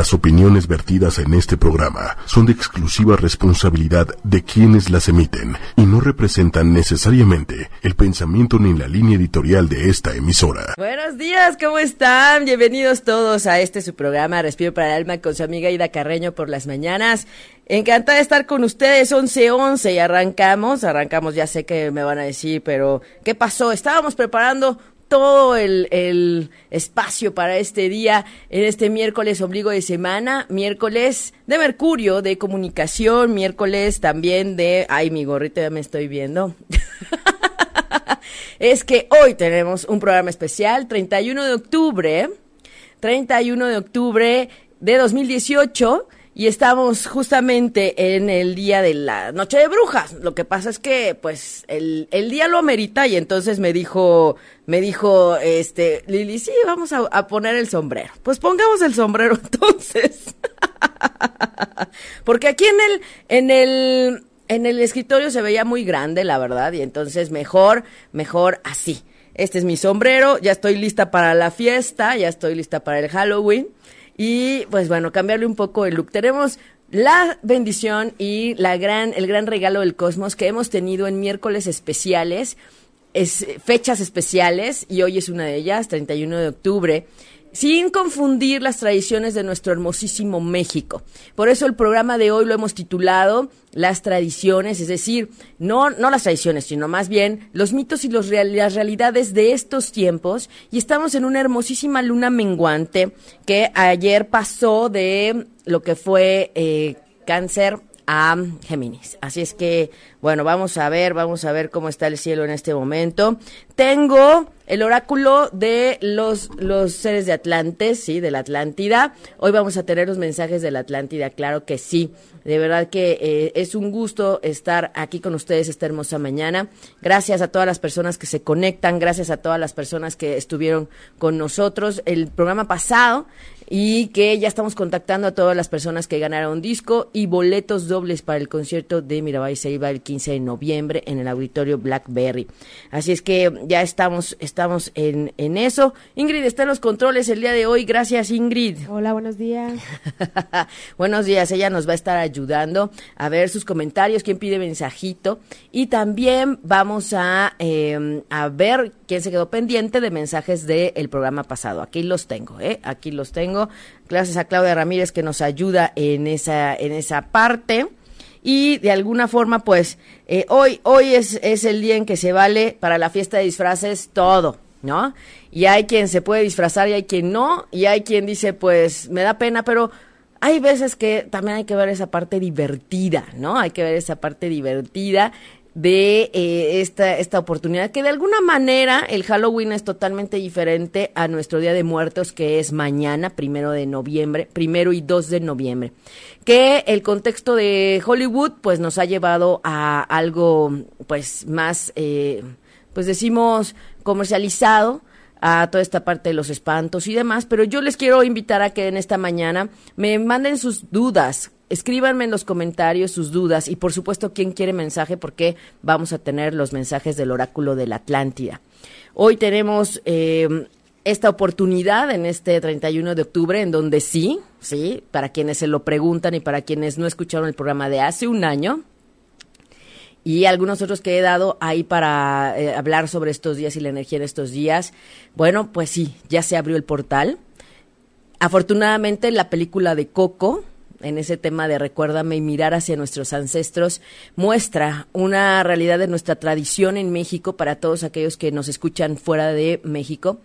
Las opiniones vertidas en este programa son de exclusiva responsabilidad de quienes las emiten y no representan necesariamente el pensamiento ni la línea editorial de esta emisora. Buenos días, ¿cómo están? Bienvenidos todos a este su programa Respiro para el Alma con su amiga Ida Carreño por las mañanas. Encantada de estar con ustedes, 11-11 y arrancamos, arrancamos, ya sé que me van a decir, pero ¿qué pasó? Estábamos preparando todo el, espacio para este día, en este miércoles obligo de semana, miércoles de Mercurio, de comunicación, miércoles también de... Ay, mi gorrito ya me estoy viendo. es que hoy tenemos un programa especial, 31 de octubre, 31 de octubre de 2018 y estamos justamente en el día de la noche de brujas. Lo que pasa es que, pues, el, el día lo amerita y entonces me dijo, me dijo, este, Lili, sí, vamos a, poner el sombrero. Pues pongamos el sombrero entonces. Porque aquí en el, en el, en el escritorio se veía muy grande, la verdad, y entonces mejor, mejor así. Este es mi sombrero, ya estoy lista para la fiesta, ya estoy lista para el Halloween. Y pues bueno, cambiarle un poco el look. Tenemos la bendición y la gran, el gran regalo del cosmos que hemos tenido en miércoles especiales, es, fechas especiales, y hoy es una de ellas, 31 de octubre sin confundir las tradiciones de nuestro hermosísimo México. Por eso el programa de hoy lo hemos titulado Las tradiciones, es decir, no, no las tradiciones, sino más bien los mitos y las realidades de estos tiempos. Y estamos en una hermosísima luna menguante que ayer pasó de lo que fue eh, cáncer a Géminis. Así es que, bueno, vamos a ver, vamos a ver cómo está el cielo en este momento. Tengo el oráculo de los, los seres de Atlantes, sí, de la Atlántida. Hoy vamos a tener los mensajes de la Atlántida, claro que sí. De verdad que eh, es un gusto estar aquí con ustedes esta hermosa mañana. Gracias a todas las personas que se conectan, gracias a todas las personas que estuvieron con nosotros el programa pasado y que ya estamos contactando a todas las personas que ganaron disco y boletos dobles para el concierto de Mirabai Seiba el 15 de noviembre en el auditorio Blackberry. Así es que ya estamos, estamos en, en eso. Ingrid está en los controles el día de hoy. Gracias, Ingrid. Hola, buenos días. buenos días. Ella nos va a estar ayudando a ver sus comentarios, quién pide mensajito y también vamos a, eh, a ver quién se quedó pendiente de mensajes del programa pasado. Aquí los tengo, ¿eh? Aquí los tengo Gracias a Claudia Ramírez que nos ayuda en esa, en esa parte. Y de alguna forma, pues, eh, hoy, hoy es, es el día en que se vale para la fiesta de disfraces todo, ¿no? Y hay quien se puede disfrazar y hay quien no, y hay quien dice, pues, me da pena, pero hay veces que también hay que ver esa parte divertida, ¿no? Hay que ver esa parte divertida de eh, esta, esta oportunidad, que de alguna manera el Halloween es totalmente diferente a nuestro Día de Muertos, que es mañana, primero de noviembre, primero y dos de noviembre. Que el contexto de Hollywood, pues nos ha llevado a algo, pues más, eh, pues decimos, comercializado, a toda esta parte de los espantos y demás, pero yo les quiero invitar a que en esta mañana me manden sus dudas, escríbanme en los comentarios sus dudas y por supuesto quién quiere mensaje porque vamos a tener los mensajes del oráculo de la Atlántida. Hoy tenemos eh, esta oportunidad en este 31 de octubre en donde sí, sí, para quienes se lo preguntan y para quienes no escucharon el programa de hace un año, y algunos otros que he dado ahí para eh, hablar sobre estos días y la energía de estos días. Bueno, pues sí, ya se abrió el portal. Afortunadamente la película de Coco, en ese tema de recuérdame y mirar hacia nuestros ancestros, muestra una realidad de nuestra tradición en México para todos aquellos que nos escuchan fuera de México.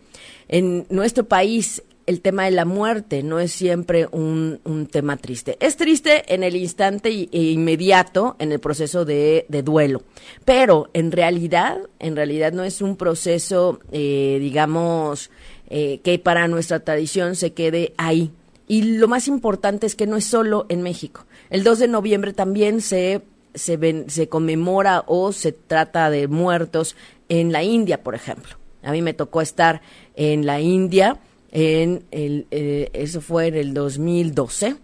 En nuestro país el tema de la muerte no es siempre un, tema triste. Es triste en el instante e inmediato en el proceso de, duelo, pero en realidad, en realidad no es un proceso, eh, digamos, eh, que para nuestra tradición se quede ahí. Y lo más importante es que no es solo en México. El 2 de noviembre también se, se, se conmemora o se trata de muertos en la India, por ejemplo. A mí me tocó estar en la India en el, eh, eso fue en el 2012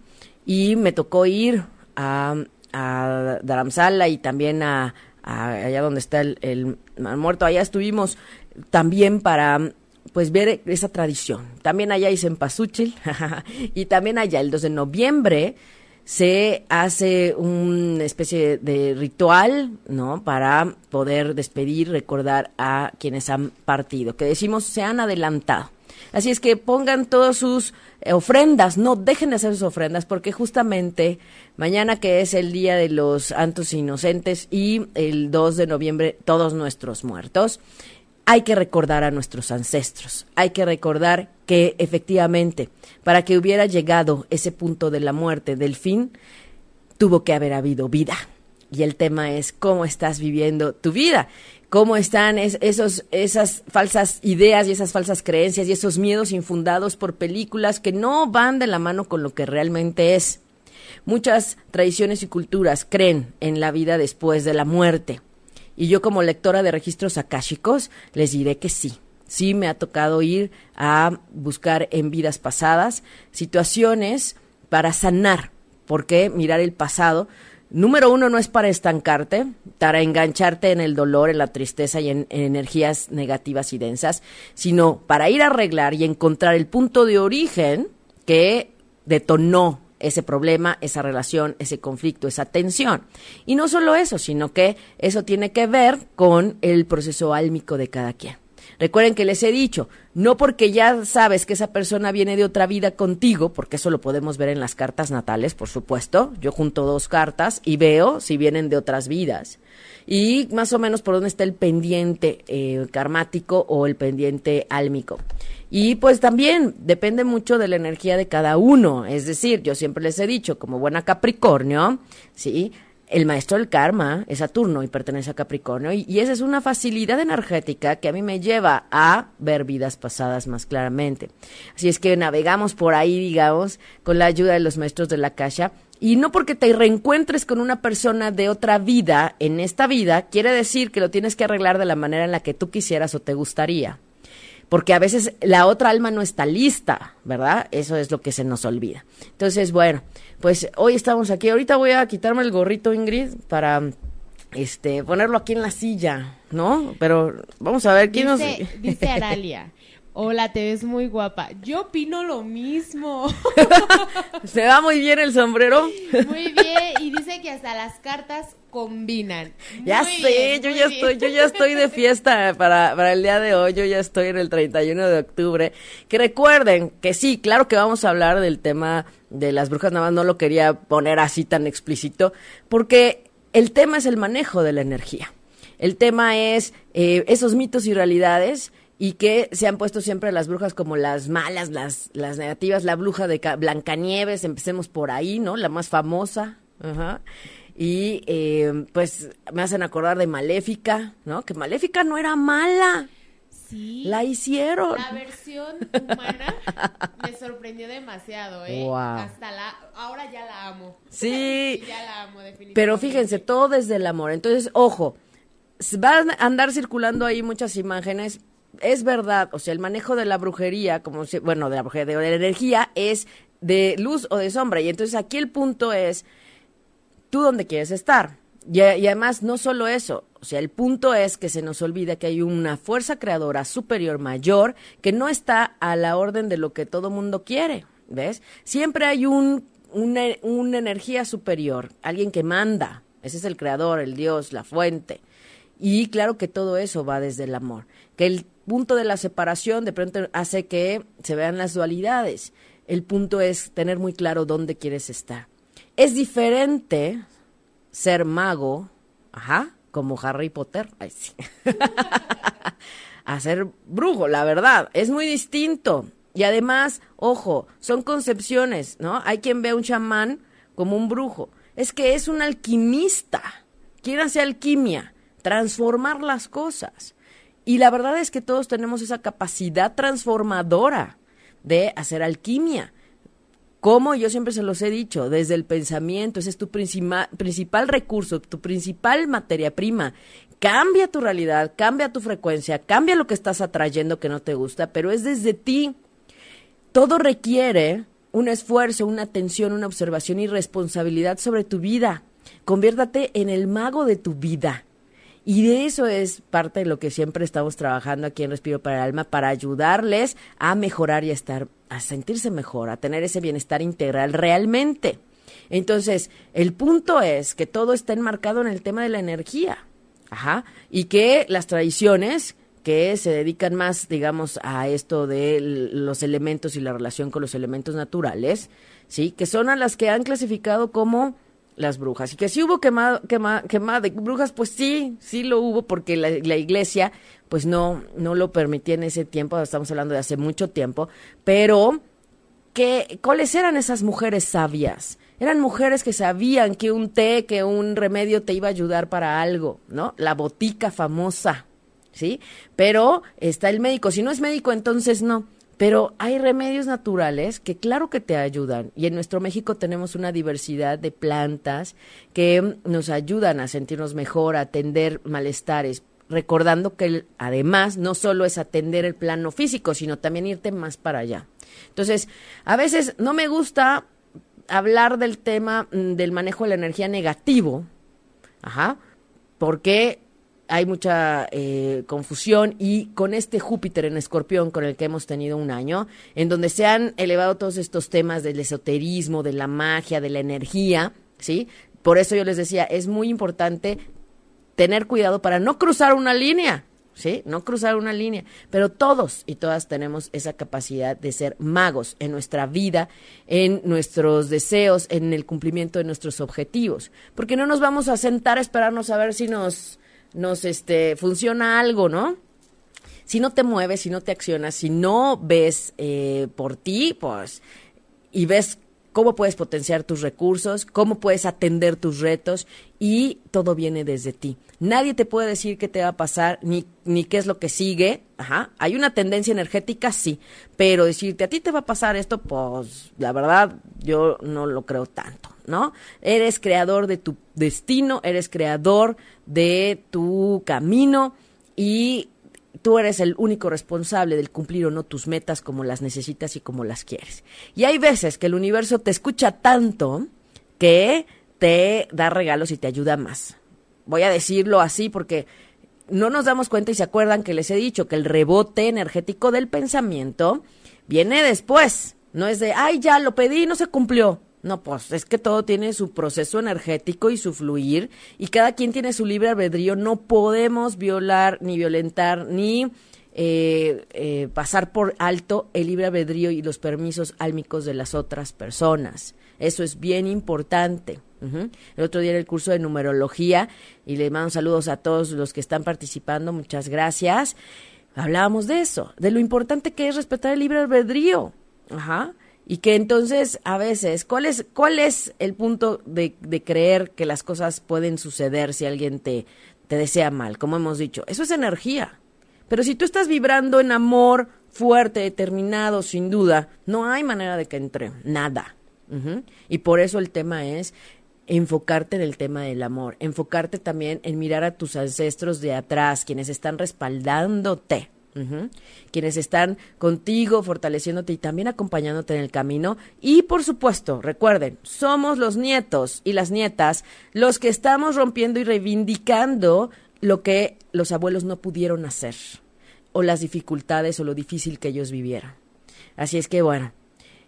y me tocó ir a, a Dharamsala y también a, allá donde está el, el muerto, allá estuvimos también para pues ver esa tradición. También allá hay Cempasúchil y también allá el 2 de noviembre se hace una especie de ritual, ¿no? Para poder despedir, recordar a quienes han partido, que decimos se han adelantado. Así es que pongan todas sus eh, ofrendas, no dejen de hacer sus ofrendas, porque justamente mañana que es el Día de los Santos Inocentes y el 2 de noviembre todos nuestros muertos, hay que recordar a nuestros ancestros, hay que recordar que efectivamente, para que hubiera llegado ese punto de la muerte, del fin, tuvo que haber habido vida. Y el tema es cómo estás viviendo tu vida, cómo están esos, esas falsas ideas y esas falsas creencias y esos miedos infundados por películas que no van de la mano con lo que realmente es. Muchas tradiciones y culturas creen en la vida después de la muerte y yo como lectora de registros akáshicos les diré que sí. Sí me ha tocado ir a buscar en vidas pasadas situaciones para sanar, porque mirar el pasado, número uno, no es para estancarte, para engancharte en el dolor, en la tristeza y en, en energías negativas y densas, sino para ir a arreglar y encontrar el punto de origen que detonó ese problema, esa relación, ese conflicto, esa tensión. Y no solo eso, sino que eso tiene que ver con el proceso álmico de cada quien. Recuerden que les he dicho, no porque ya sabes que esa persona viene de otra vida contigo, porque eso lo podemos ver en las cartas natales, por supuesto. Yo junto dos cartas y veo si vienen de otras vidas. Y más o menos por dónde está el pendiente eh, karmático o el pendiente álmico. Y pues también depende mucho de la energía de cada uno. Es decir, yo siempre les he dicho, como buena Capricornio, ¿sí? El maestro del karma es Saturno y pertenece a Capricornio. Y, y, esa es una facilidad energética que a mí me lleva a ver vidas pasadas más claramente. Así es que navegamos por ahí, digamos, con la ayuda de los maestros de la Kasha. Y no porque te reencuentres con una persona de otra vida en esta vida, quiere decir que lo tienes que arreglar de la manera en la que tú quisieras o te gustaría porque a veces la otra alma no está lista, ¿verdad? Eso es lo que se nos olvida. Entonces, bueno, pues hoy estamos aquí. Ahorita voy a quitarme el gorrito, Ingrid, para este ponerlo aquí en la silla, ¿no? Pero vamos a ver quién nos dice Aralia. Hola, te ves muy guapa. Yo opino lo mismo. ¿Se va muy bien el sombrero? Muy bien, y dice que hasta las cartas combinan. Ya sé, yo ya estoy, yo ya estoy de fiesta para, para el día de hoy, yo ya estoy en el 31 de octubre. Que recuerden que sí, claro que vamos a hablar del tema de las brujas, nada más no lo quería poner así tan explícito, porque el tema es el manejo de la energía. El tema es eh, esos mitos y realidades y que se han puesto siempre las brujas como las malas, las, las negativas, la bruja de Blancanieves, empecemos por ahí, ¿no? La más famosa. Ajá. Y eh, pues me hacen acordar de Maléfica, ¿no? Que Maléfica no era mala. Sí. La hicieron. La versión humana me sorprendió demasiado, ¿eh? Wow. Hasta la. Ahora ya la amo. Sí. ya la amo, definitivamente. Pero fíjense, todo desde el amor. Entonces, ojo, van a andar circulando ahí muchas imágenes es verdad, o sea, el manejo de la brujería, como si, bueno, de la brujería, de la energía, es de luz o de sombra. Y entonces aquí el punto es, tú dónde quieres estar. Y, además, no solo eso, o sea, el punto es que se nos olvida que hay una fuerza creadora superior mayor que no está a la orden de lo que todo mundo quiere, ¿ves? Siempre hay un, una, una energía superior, alguien que manda, ese es el creador, el Dios, la fuente. Y claro que todo eso va desde el amor, que el punto de la separación de pronto hace que se vean las dualidades. El punto es tener muy claro dónde quieres estar. Es diferente ser mago, ajá, como Harry Potter, ay, sí. a ser brujo, la verdad, es muy distinto. Y además, ojo, son concepciones, ¿no? Hay quien ve a un chamán como un brujo. Es que es un alquimista. Quiere hacer alquimia, transformar las cosas. Y la verdad es que todos tenemos esa capacidad transformadora de hacer alquimia. Como yo siempre se los he dicho, desde el pensamiento, ese es tu principal, recurso, tu principal materia prima. Cambia tu realidad, cambia tu frecuencia, cambia lo que estás atrayendo que no te gusta, pero es desde ti. Todo requiere un esfuerzo, una atención, una observación y responsabilidad sobre tu vida. Conviértate en el mago de tu vida Y de eso es parte de lo que siempre estamos trabajando aquí en Respiro para el Alma, para ayudarles a mejorar y a estar, a sentirse mejor, a tener ese bienestar integral realmente. Entonces, el punto es que todo está enmarcado en el tema de la energía. Ajá. Y que las tradiciones que se dedican más, digamos, a esto de los elementos y la relación con los elementos naturales, ¿sí? Que son a las que han clasificado como las brujas. Y que sí hubo quemado, quema, quemada de brujas, pues sí, sí lo hubo porque la, la, iglesia pues no, no lo permitía en ese tiempo, estamos hablando de hace mucho tiempo, pero que, ¿cuáles eran esas mujeres sabias? Eran mujeres que sabían que un té, que un remedio te iba a ayudar para algo, ¿no? La botica famosa, ¿sí? Pero está el médico, si no es médico, entonces no. Pero hay remedios naturales que claro que te ayudan. Y en nuestro México tenemos una diversidad de plantas que nos ayudan a sentirnos mejor, a atender malestares. Recordando que además no solo es atender el plano físico, sino también irte más para allá. Entonces, a veces no me gusta hablar del tema mm, del manejo de la energía negativo, ajá, porque hay mucha eh, confusión y con este Júpiter en escorpión con el que hemos tenido un año, en donde se han elevado todos estos temas del esoterismo, de la magia, de la energía, ¿sí? Por eso yo les decía, es muy importante tener cuidado para no cruzar una línea, ¿sí? No cruzar una línea. Pero todos y todas tenemos esa capacidad de ser magos en nuestra vida, en nuestros deseos, en el cumplimiento de nuestros objetivos. Porque no nos vamos a sentar a esperarnos a ver si nos nos este, funciona algo, ¿no? Si no te mueves, si no te accionas, si no ves eh, por ti, pues, y ves cómo puedes potenciar tus recursos, cómo puedes atender tus retos y todo viene desde ti. Nadie te puede decir qué te va a pasar ni, ni qué es lo que sigue. Ajá. Hay una tendencia energética, sí, pero decirte a ti te va a pasar esto, pues la verdad yo no lo creo tanto. ¿no? Eres creador de tu destino, eres creador de tu camino y tú eres el único responsable del cumplir o no tus metas como las necesitas y como las quieres. Y hay veces que el universo te escucha tanto que te da regalos y te ayuda más. Voy a decirlo así porque no nos damos cuenta y se acuerdan que les he dicho que el rebote energético del pensamiento viene después. No es de, ay, ya lo pedí y no se cumplió. No, pues es que todo tiene su proceso energético y su fluir y cada quien tiene su libre albedrío. No podemos violar ni violentar ni eh, eh, pasar por alto el libre albedrío y los permisos álmicos de las otras personas. Eso es bien importante. El otro día en el curso de numerología y le mando saludos a todos los que están participando. Muchas gracias. Hablábamos de eso, de lo importante que es respetar el libre albedrío. Ajá. Y que entonces, a veces, ¿cuál es, cuál es el punto de, creer que las cosas pueden suceder si alguien te, te desea mal? Como hemos dicho, eso es energía. Pero si tú estás vibrando en amor fuerte, determinado, sin duda, no hay manera de que entre, nada. Y por eso el tema es enfocarte en el tema del amor, enfocarte también en mirar a tus ancestros de atrás, quienes están respaldándote quienes están contigo, fortaleciéndote y también acompañándote en el camino. Y por supuesto, recuerden, somos los nietos y las nietas los que estamos rompiendo y reivindicando lo que los abuelos no pudieron hacer, o las dificultades o lo difícil que ellos vivieron. Así es que bueno,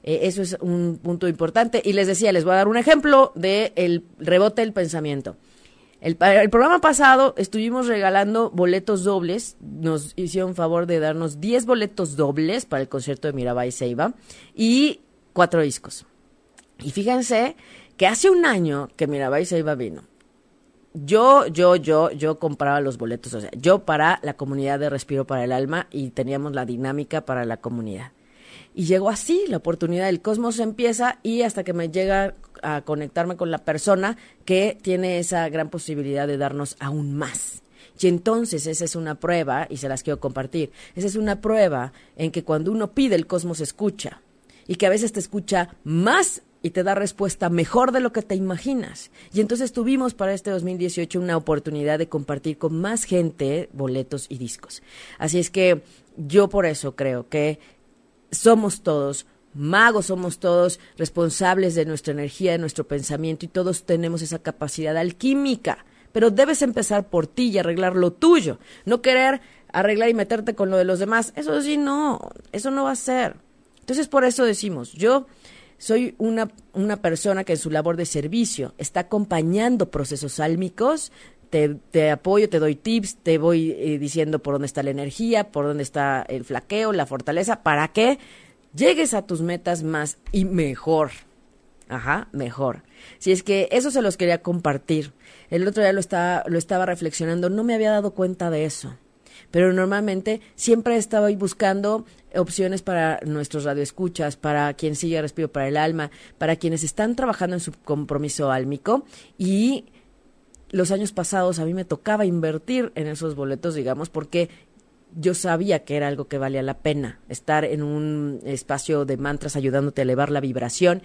eh, eso es un punto importante. Y les decía, les voy a dar un ejemplo del el rebote del pensamiento. El, programa pasado estuvimos regalando boletos dobles. Nos hicieron favor de darnos 10 boletos dobles para el concierto de Mirabai Seiba y cuatro discos. Y fíjense que hace un año que Mirabai Seiba vino. Yo, yo, yo, yo compraba los boletos, o sea, yo para la comunidad de Respiro para el Alma y teníamos la dinámica para la comunidad. Y llegó así, la oportunidad del cosmos empieza y hasta que me llega a conectarme con la persona que tiene esa gran posibilidad de darnos aún más. Y entonces esa es una prueba, y se las quiero compartir, esa es una prueba en que cuando uno pide el cosmos escucha, y que a veces te escucha más y te da respuesta mejor de lo que te imaginas. Y entonces tuvimos para este 2018 una oportunidad de compartir con más gente boletos y discos. Así es que yo por eso creo que somos todos magos, somos todos responsables de nuestra energía, de nuestro pensamiento y todos tenemos esa capacidad alquímica. Pero debes empezar por ti y arreglar lo tuyo, no querer arreglar y meterte con lo de los demás. Eso sí, no, eso no va a ser. Entonces, por eso decimos, yo soy una, una persona que en su labor de servicio está acompañando procesos álmicos, te, te, apoyo, te doy tips, te voy eh, diciendo por dónde está la energía, por dónde está el flaqueo, la fortaleza, para que llegues a tus metas más y mejor. Ajá, mejor. Si es que eso se los quería compartir. El otro día lo estaba, lo estaba reflexionando, no me había dado cuenta de eso. Pero normalmente siempre estaba buscando opciones para nuestros radioescuchas, para quien sigue Respiro para el Alma, para quienes están trabajando en su compromiso álmico y los años pasados a mí me tocaba invertir en esos boletos, digamos, porque yo sabía que era algo que valía la pena, estar en un espacio de mantras ayudándote a elevar la vibración.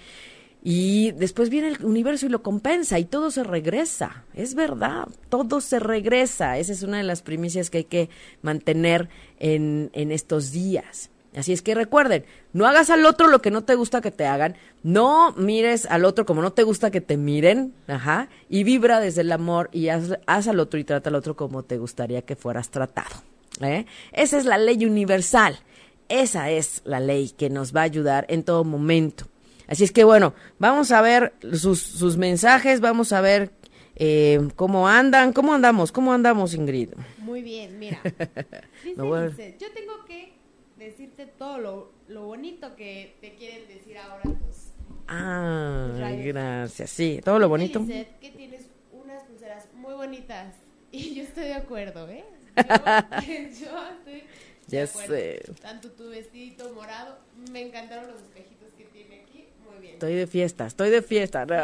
Y después viene el universo y lo compensa y todo se regresa. Es verdad, todo se regresa. Esa es una de las primicias que hay que mantener en, en estos días. Así es que recuerden, no hagas al otro lo que no te gusta que te hagan, no mires al otro como no te gusta que te miren, ajá, y vibra desde el amor y haz, haz al otro y trata al otro como te gustaría que fueras tratado. ¿Eh? Esa es la ley universal, esa es la ley que nos va a ayudar en todo momento. Así es que bueno, vamos a ver sus, sus mensajes, vamos a ver eh, cómo andan, cómo andamos, cómo andamos Ingrid. Muy bien, mira. Dice, bueno. dice, yo tengo que decirte todo lo, lo bonito que te quieren decir ahora tus Ah, gracias. Sí, todo lo bonito. Dice que tienes unas pulseras muy bonitas y yo estoy de acuerdo, ¿eh? Yo, yo estoy Ya sé. Tanto tu vestidito morado, me encantaron los espejitos que tiene aquí, muy bien. Estoy de fiesta, estoy de fiesta. ¿no?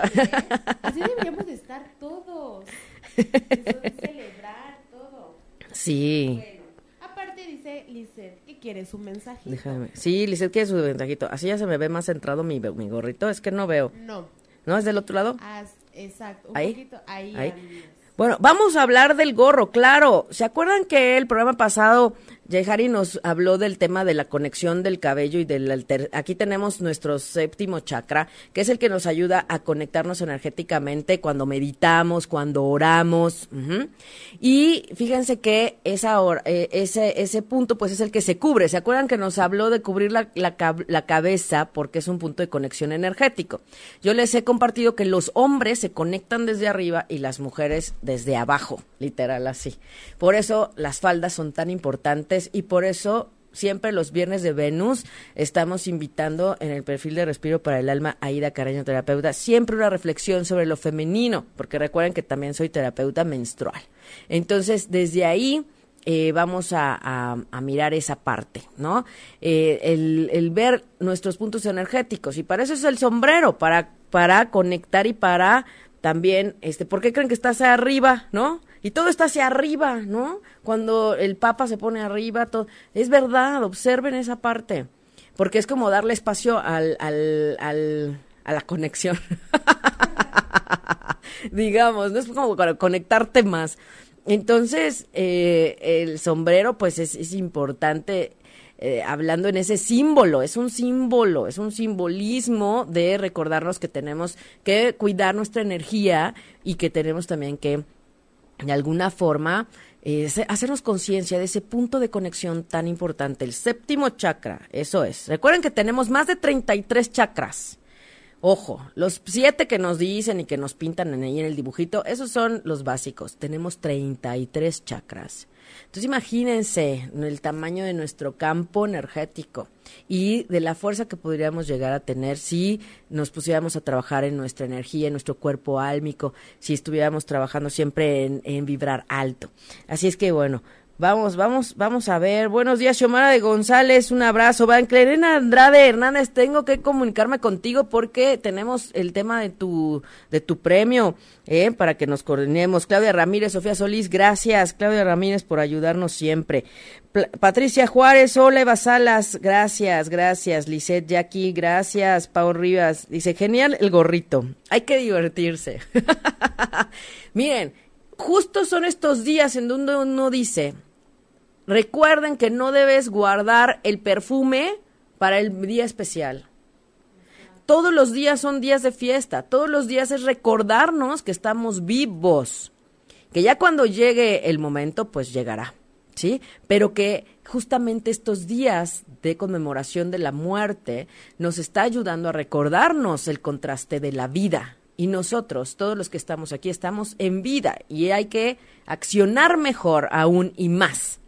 Así deberíamos de estar todos. Eso celebrar todo. Sí. Bueno, aparte dice Lizeth que quiere su mensajito. Déjame. Sí, Lizeth quiere su ventajito. Así ya se me ve más centrado mi, mi gorrito. Es que no veo. No, ¿No es del otro lado? haz, exacto, un Ahí. poquito ahí. Ahí. Bueno, vamos a hablar del gorro, claro. ¿Se acuerdan que el programa pasado Yehari nos habló del tema de la conexión del cabello y del alter... Aquí tenemos nuestro séptimo chakra, que es el que nos ayuda a conectarnos energéticamente cuando meditamos, cuando oramos. ujú. Y fíjense que esa hora- eh, ese, ese punto pues es el que se cubre. ¿Se acuerdan que nos habló de cubrir la, la cabeza porque es un punto de conexión energético? Yo les he compartido que los hombres se conectan desde arriba y las mujeres desde abajo, literal así. Por eso las faldas son tan importantes y por eso siempre los viernes de Venus estamos invitando en el perfil de Respiro para el Alma a Ida Caraño Terapeuta siempre una reflexión sobre lo femenino, porque recuerden que también soy terapeuta menstrual. Entonces, desde ahí eh, vamos a, mirar esa parte, ¿no? Eh, el, el ver nuestros puntos energéticos y para eso es el sombrero, para, para conectar y para también, este, ¿por qué creen que está hacia arriba, no? Y todo está hacia arriba, ¿no? Cuando el Papa se pone arriba, todo, es verdad, observen esa parte, porque es como darle espacio al, al, a la conexión. digamos, no es como para conectarte más. Entonces, eh, el sombrero, pues es, es importante, eh, hablando en ese símbolo, es un símbolo, es un simbolismo de recordarnos que tenemos que cuidar nuestra energía y que tenemos también que, de alguna forma, eh, hacernos conciencia de ese punto de conexión tan importante, el séptimo chakra, eso es. Recuerden que tenemos más de 33 chakras. Ojo, los siete que nos dicen y que nos pintan en, ahí en el dibujito, esos son los básicos. Tenemos 33 chakras. Entonces imagínense el tamaño de nuestro campo energético y de la fuerza que podríamos llegar a tener si nos pusiéramos a trabajar en nuestra energía, en nuestro cuerpo álmico, si estuviéramos trabajando siempre en, en vibrar alto. Así es que bueno, Vamos, vamos, vamos a ver. Buenos días, Xiomara de González. Un abrazo. Van Clarena Andrade Hernández, tengo que comunicarme contigo porque tenemos el tema de tu, de tu premio, eh, para que nos coordinemos. Claudia Ramírez, Sofía Solís, gracias. Claudia Ramírez por ayudarnos siempre. Patricia Juárez, hola Eva Salas, gracias, gracias. Lisette Jackie, gracias. Pau Rivas, dice, genial el gorrito. Hay que divertirse. Miren, justo son estos días en donde uno dice, recuerden que no debes guardar el perfume para el día especial. Todos los días son días de fiesta, todos los días es recordarnos que estamos vivos, que ya cuando llegue el momento, pues llegará, ¿sí? Pero que justamente estos días de conmemoración de la muerte nos está ayudando a recordarnos el contraste de la vida. Y nosotros, todos los que estamos aquí, estamos en vida y hay que accionar mejor aún y más.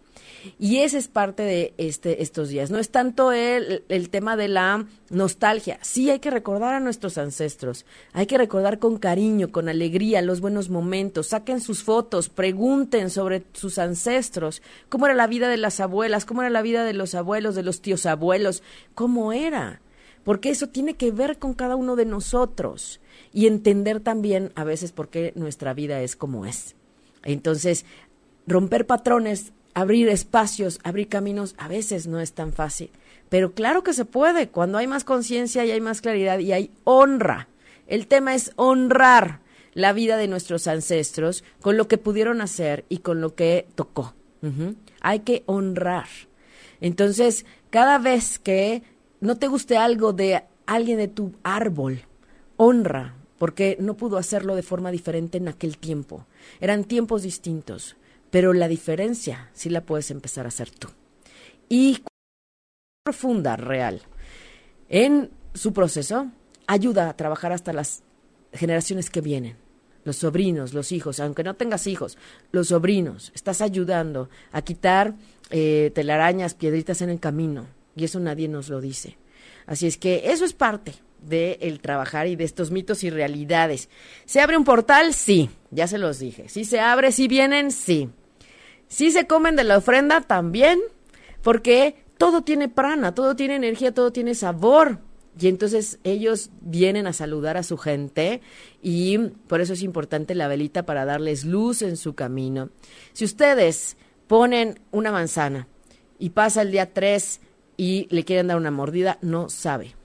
Y ese es parte de este, estos días. No es tanto el, el tema de la nostalgia. Sí hay que recordar a nuestros ancestros. Hay que recordar con cariño, con alegría los buenos momentos. Saquen sus fotos, pregunten sobre sus ancestros. ¿Cómo era la vida de las abuelas? ¿Cómo era la vida de los abuelos, de los tíos abuelos? ¿Cómo era? Porque eso tiene que ver con cada uno de nosotros y entender también a veces por qué nuestra vida es como es. Entonces, romper patrones abrir espacios, abrir caminos, a veces no es tan fácil. Pero claro que se puede, cuando hay más conciencia y hay más claridad y hay honra. El tema es honrar la vida de nuestros ancestros con lo que pudieron hacer y con lo que tocó. Hay que honrar. Entonces, cada vez que no te guste algo de alguien de tu árbol, honra, porque no pudo hacerlo de forma diferente en aquel tiempo. Eran tiempos distintos pero la diferencia sí la puedes empezar a hacer tú. Y profunda, real, en su proceso, ayuda a trabajar hasta las generaciones que vienen. Los sobrinos, los hijos, aunque no tengas hijos, los sobrinos, estás ayudando a quitar eh, telarañas, piedritas en el camino. Y eso nadie nos lo dice. Así es que eso es parte del trabajar y de estos mitos y realidades. ¿Se abre un portal? Sí, ya se los dije. Si se abre, si vienen, sí. Si se comen de la ofrenda, también, porque todo tiene prana, todo tiene energía, todo tiene sabor. Y entonces ellos vienen a saludar a su gente y por eso es importante la velita para darles luz en su camino. Si ustedes ponen una manzana y pasa el día 3 y le quieren dar una mordida, no sabe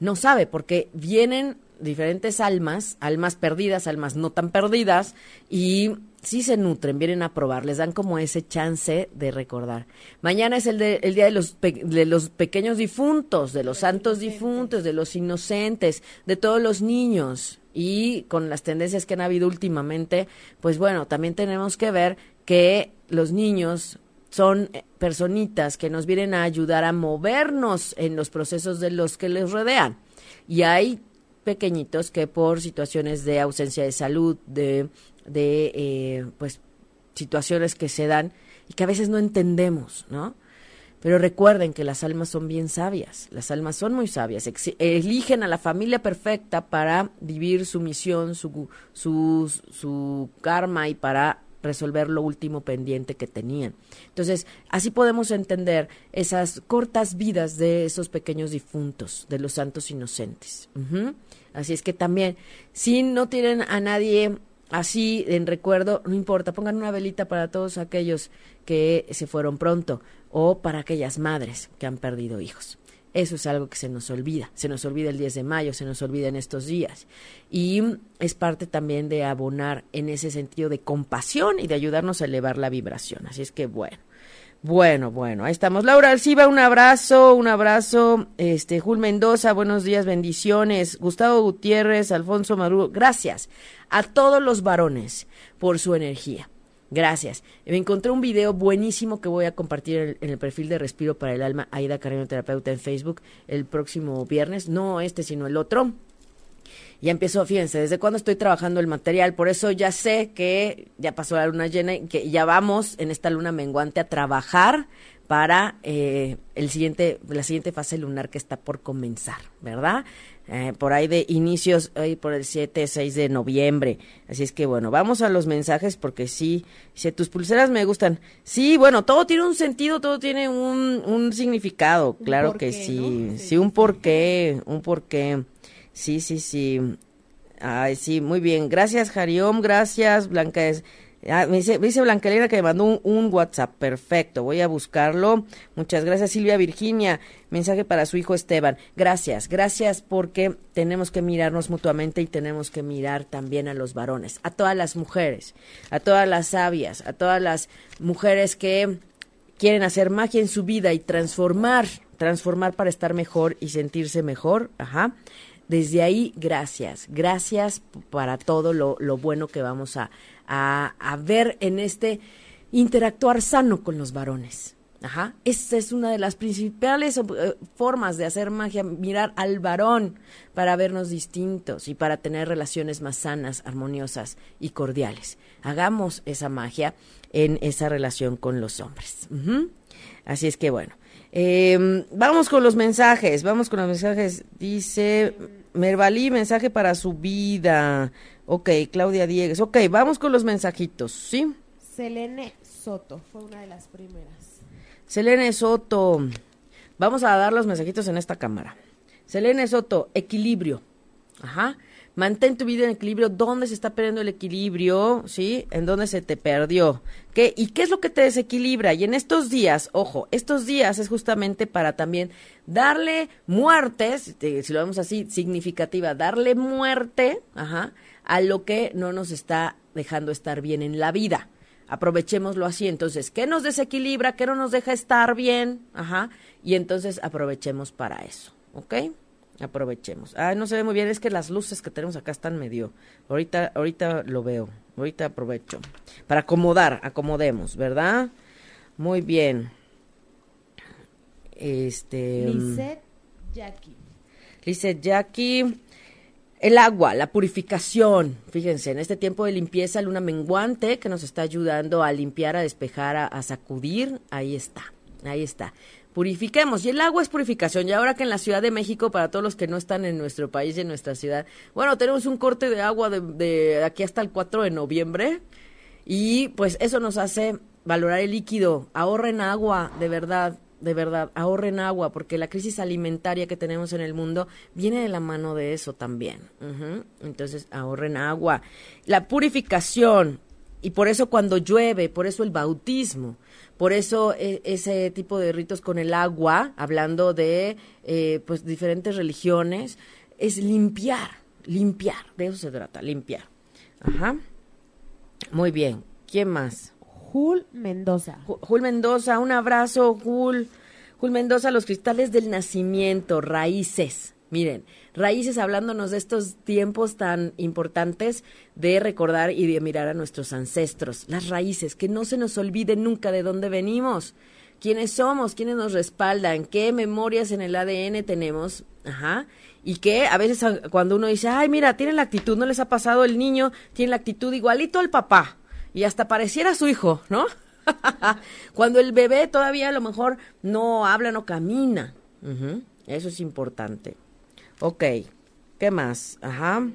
no sabe, porque vienen diferentes almas, almas perdidas, almas no tan perdidas, y sí se nutren, vienen a probar, les dan como ese chance de recordar. Mañana es el, de, el día de los, de los pequeños difuntos, de los santos difuntos, de los inocentes, de todos los niños. Y con las tendencias que han habido últimamente, pues bueno, también tenemos que ver que los niños son eh, personitas que nos vienen a ayudar a movernos en los procesos de los que les rodean. Y hay pequeñitos que por situaciones de ausencia de salud, de, de eh, pues situaciones que se dan y que a veces no entendemos, ¿no? Pero recuerden que las almas son bien sabias, las almas son muy sabias, eligen a la familia perfecta para vivir su misión, su, su, su karma y para resolver lo último pendiente que tenían. Entonces, así podemos entender esas cortas vidas de esos pequeños difuntos, de los santos inocentes. Así es que también, si no tienen a nadie así en recuerdo, no importa, pongan una velita para todos aquellos que se fueron pronto o para aquellas madres que han perdido hijos. Eso es algo que se nos olvida, se nos olvida el 10 de mayo, se nos olvida en estos días. Y es parte también de abonar en ese sentido de compasión y de ayudarnos a elevar la vibración. Así es que bueno. Bueno, bueno, ahí estamos. Laura Alciba, un abrazo, un abrazo. Este, Jul Mendoza, buenos días, bendiciones. Gustavo Gutiérrez, Alfonso Maduro, gracias a todos los varones por su energía. Gracias. Me encontré un video buenísimo que voy a compartir en, el perfil de Respiro para el Alma, Aida Carreno Terapeuta en Facebook, el próximo viernes. No este, sino el otro. Ya empiezo, fíjense, desde cuando estoy trabajando el material, por eso ya sé que ya pasó la luna llena y que ya vamos en esta luna menguante a trabajar para eh, el siguiente, la siguiente fase lunar que está por comenzar, ¿verdad? Eh, por ahí de inicios, ahí por el 7, 6 de noviembre. Así es que bueno, vamos a los mensajes porque sí, si tus pulseras me gustan. Sí, bueno, todo tiene un sentido, todo tiene un, un significado, claro que sí. Sí, un porqué, un porqué. Sí, sí, sí. Ay, sí, muy bien. Gracias, Jariom, gracias, Blanca. Ah, me dice, dice Blanca que me mandó un, WhatsApp. Perfecto, voy a buscarlo. Muchas gracias, Silvia Virginia. Mensaje para su hijo Esteban. Gracias, gracias porque tenemos que mirarnos mutuamente y tenemos que mirar también a los varones, a todas las mujeres, a todas las sabias, a todas las mujeres que quieren hacer magia en su vida y transformar, transformar para estar mejor y sentirse mejor. Ajá desde ahí, gracias. Gracias para todo lo, lo bueno que vamos a, a, a ver en este interactuar sano con los varones. Ajá. Esa es una de las principales eh, formas de hacer magia, mirar al varón para vernos distintos y para tener relaciones más sanas, armoniosas y cordiales. Hagamos esa magia en esa relación con los hombres. Así es que bueno, eh, vamos con los mensajes, vamos con los mensajes. Dice Mervalí, mensaje para su vida. Ok, Claudia Diegues. Ok, vamos con los mensajitos, ¿sí? Selene Soto fue una de las primeras. Selene Soto, vamos a dar los mensajitos en esta cámara. Selene Soto, equilibrio. Ajá. Mantén tu vida en equilibrio. ¿Dónde se está perdiendo el equilibrio? ¿Sí? ¿En dónde se te perdió? ¿Qué? ¿Y qué es lo que te desequilibra? Y en estos días, ojo, estos días es justamente para también darle muerte, si, te- si lo vemos así, significativa, darle muerte, ajá, a lo que no nos está dejando estar bien en la vida aprovechémoslo así. Entonces, ¿qué nos desequilibra? ¿Qué no nos deja estar bien? Ajá. Y entonces aprovechemos para eso, ¿ok? Aprovechemos. Ah, no se ve muy bien, es que las luces que tenemos acá están medio. Ahorita, ahorita lo veo. Ahorita aprovecho. Para acomodar, acomodemos, ¿verdad? Muy bien. Este. Lisette Jackie. Dice Jackie, el agua, la purificación. Fíjense, en este tiempo de limpieza, luna menguante que nos está ayudando a limpiar, a despejar, a, a sacudir. Ahí está, ahí está. Purifiquemos. Y el agua es purificación. Y ahora que en la Ciudad de México, para todos los que no están en nuestro país y en nuestra ciudad, bueno, tenemos un corte de agua de, aquí hasta el 4 de noviembre. Y pues eso nos hace valorar el líquido. Ahorren agua, de verdad, de verdad, ahorren agua, porque la crisis alimentaria que tenemos en el mundo viene de la mano de eso también. Entonces, ahorren agua. La purificación, y por eso cuando llueve, por eso el bautismo, por eso eh, ese tipo de ritos con el agua, hablando de eh, pues diferentes religiones, es limpiar, limpiar, de eso se trata, limpiar. Ajá. Muy bien. ¿Quién más? Jul Mendoza. Ju- Jul Mendoza, un abrazo, Jul. Jul Mendoza, los cristales del nacimiento, raíces. Miren, raíces hablándonos de estos tiempos tan importantes de recordar y de mirar a nuestros ancestros. Las raíces, que no se nos olvide nunca de dónde venimos, quiénes somos, quiénes nos respaldan, qué memorias en el ADN tenemos. Ajá. Y que a veces cuando uno dice, ay, mira, tiene la actitud, no les ha pasado el niño, tiene la actitud igualito al papá. Y hasta pareciera su hijo, ¿no? Cuando el bebé todavía a lo mejor no habla, no camina. Eso es importante. Ok, ¿qué más? Ajá.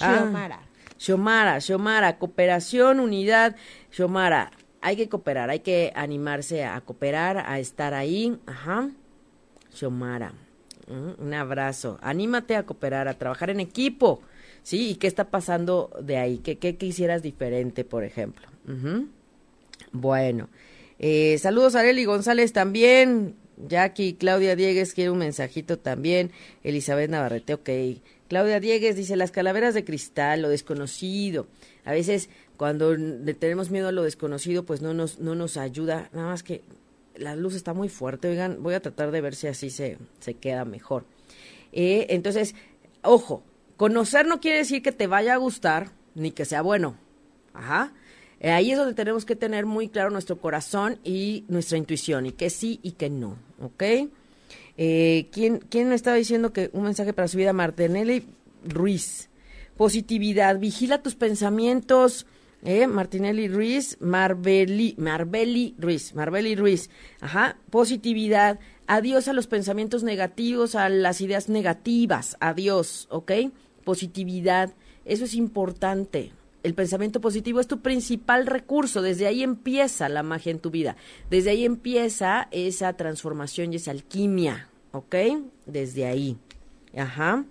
Ah. Xiomara. Xiomara, Xiomara, cooperación, unidad. Xiomara, hay que cooperar, hay que animarse a cooperar, a estar ahí. Ajá. Xiomara, mm, un abrazo. Anímate a cooperar, a trabajar en equipo. ¿Sí? ¿Y qué está pasando de ahí? ¿Qué, qué quisieras diferente, por ejemplo? Ujú. Bueno, eh, saludos a Areli González también. Jackie, Claudia Diegues quiere un mensajito también. Elizabeth Navarrete, ok. Claudia Diegues dice, las calaveras de cristal, lo desconocido. A veces cuando tenemos miedo a lo desconocido, pues no nos, no nos ayuda. Nada más que la luz está muy fuerte. Oigan, voy a tratar de ver si así se, se queda mejor. Eh, entonces, ojo, conocer no quiere decir que te vaya a gustar ni que sea bueno. Ajá. Eh, ahí es donde tenemos que tener muy claro nuestro corazón y nuestra intuición, y que sí y que no, ¿ok? Eh, ¿quién, ¿Quién me estaba diciendo que un mensaje para su vida? Martinelli Ruiz. Positividad, vigila tus pensamientos. ¿eh? Martinelli Ruiz, Marbeli, Marbeli Ruiz, Marbeli Ruiz. Ajá, positividad. Adiós a los pensamientos negativos, a las ideas negativas. Adiós, ¿ok? Positividad. Eso es importante. El pensamiento positivo es tu principal recurso. Desde ahí empieza la magia en tu vida. Desde ahí empieza esa transformación y esa alquimia. ¿Ok? Desde ahí. Ajá.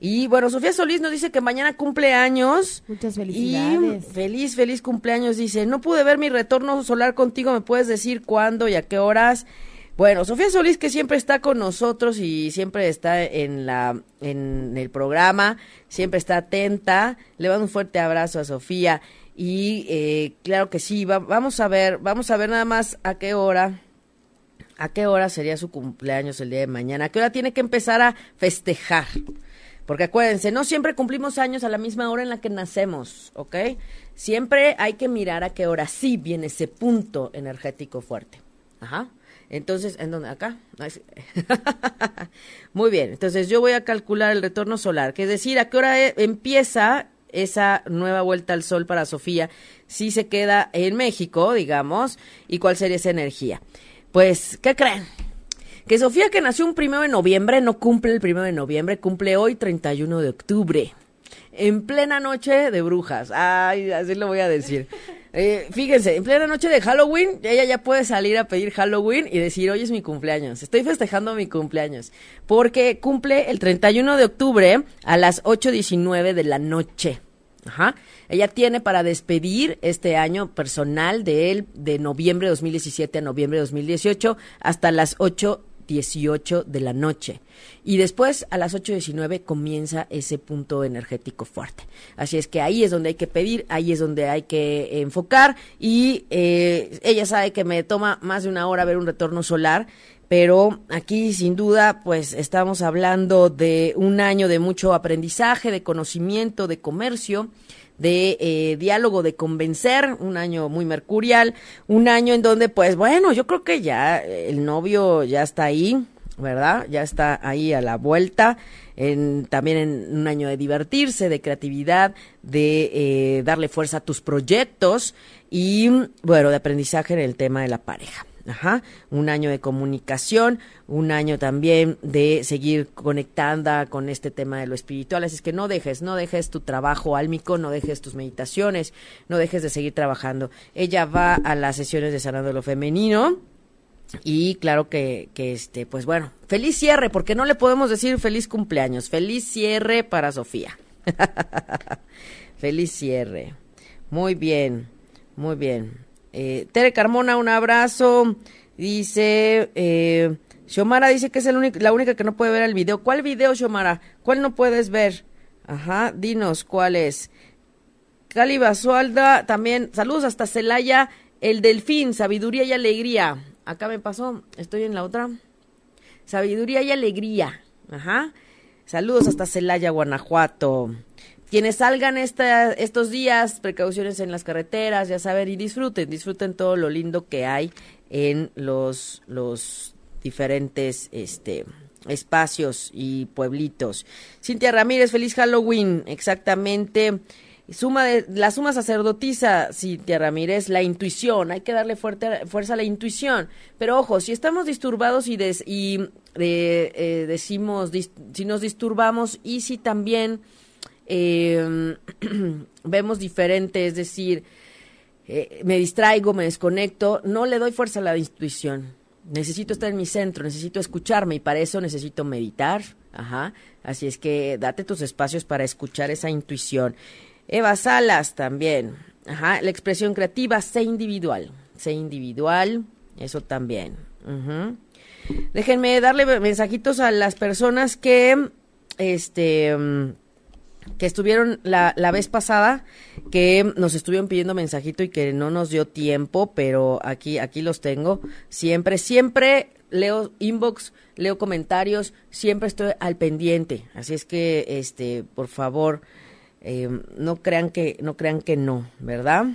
Y bueno, Sofía Solís nos dice que mañana cumple años. Muchas Y felicidades. feliz, feliz cumpleaños. Dice, no pude ver mi retorno solar contigo. ¿Me puedes decir cuándo y a qué horas? Bueno, Sofía Solís que siempre está con nosotros y siempre está en la en el programa, siempre está atenta. Le mando un fuerte abrazo a Sofía y eh, claro que sí, va- vamos a ver, vamos a ver nada más a qué hora, a qué hora sería su cumpleaños el día de mañana, a qué hora tiene que empezar a festejar. Porque acuérdense, no siempre cumplimos años a la misma hora en la que nacemos, ¿ok? Siempre hay que mirar a qué hora sí viene ese punto energético fuerte. Ajá. Entonces, ¿en dónde? Acá. Muy bien. Entonces, yo voy a calcular el retorno solar, que es decir, a qué hora e, empieza esa nueva vuelta al sol para Sofía, si se queda en México, digamos, y cuál sería esa energía. Pues, ¿qué creen? Que Sofía, que nació un primero de noviembre, no cumple el primero de noviembre, cumple hoy 31 de octubre. En plena noche de brujas. Ay, así lo voy a decir. Eh, fíjense, en plena noche de Halloween, ella ya puede salir a pedir Halloween y decir, hoy es mi cumpleaños, estoy festejando mi cumpleaños, porque cumple el 31 de octubre a las 8.19 de la noche. Ajá. Ella tiene para despedir este año personal de él, de noviembre de 2017 a noviembre de 2018, hasta las 8.18 de la noche. Y después, a las 8.19, comienza ese punto energético fuerte. Así es que ahí es donde hay que pedir, ahí es donde hay que enfocar. Y eh, ella sabe que me toma más de una hora ver un retorno solar pero aquí sin duda pues estamos hablando de un año de mucho aprendizaje, de conocimiento, de comercio, de eh, diálogo, de convencer, un año muy mercurial, un año en donde pues bueno, yo creo que ya el novio ya está ahí, ¿verdad? Ya está ahí a la vuelta. En, también en un año de divertirse, de creatividad, de eh, darle fuerza a tus proyectos y, bueno, de aprendizaje en el tema de la pareja. Ajá, un año de comunicación, un año también de seguir conectando con este tema de lo espiritual. Así es que no dejes, no dejes tu trabajo álmico, no dejes tus meditaciones, no dejes de seguir trabajando. Ella va a las sesiones de sanando lo femenino. Y claro que, que este, pues bueno, feliz cierre, porque no le podemos decir feliz cumpleaños, feliz cierre para Sofía. feliz cierre. Muy bien, muy bien. Eh, Tere Carmona, un abrazo. Dice, eh, Xiomara dice que es el la única que no puede ver el video. ¿Cuál video, Xiomara? ¿Cuál no puedes ver? Ajá, dinos cuál es. Cali Basualda, también, saludos hasta Celaya, el delfín, sabiduría y alegría. Acá me pasó, estoy en la otra. Sabiduría y alegría. Ajá. Saludos hasta Celaya, Guanajuato quienes salgan esta, estos días, precauciones en las carreteras, ya saben, y disfruten, disfruten todo lo lindo que hay en los, diferentes este, espacios y pueblitos. Cintia Ramírez, feliz Halloween, exactamente. Suma de, la suma sacerdotisa, Cintia Ramírez, la intuición, hay que darle fuerte, fuerza a la intuición. Pero ojo, si estamos disturbados y, y eh, decimos, si nos disturbamos y si también eh, vemos diferente, es decir, eh, me distraigo, me desconecto, no le doy fuerza a la intuición. Necesito estar en mi centro, necesito escucharme y para eso necesito meditar. Ajá. Así es que date tus espacios para escuchar esa intuición. Eva Salas también. Ajá. La expresión creativa, sé individual. Sé individual, eso también. Déjenme darle mensajitos a las personas que, este, mm, que estuvieron la, la vez pasada, que nos estuvieron pidiendo mensajito y que no nos dio tiempo, pero aquí, aquí los tengo. Siempre, siempre leo inbox, leo comentarios, siempre estoy al pendiente. Así es que, este, por favor, eh, no crean que, no crean que no, ¿verdad?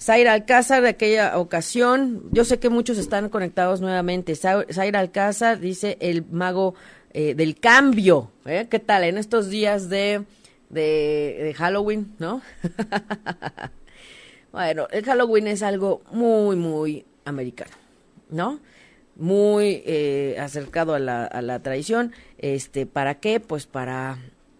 Zaira Alcázar de aquella ocasión, yo sé que muchos están conectados nuevamente. Zaira Alcázar dice el mago eh, del cambio. ¿eh? ¿Qué tal en estos días de de, Halloween, ¿no? bueno, el Halloween es algo muy, muy americano, ¿no? Muy eh, acercado a la, a la tradición. Este, ¿Para qué? Pues para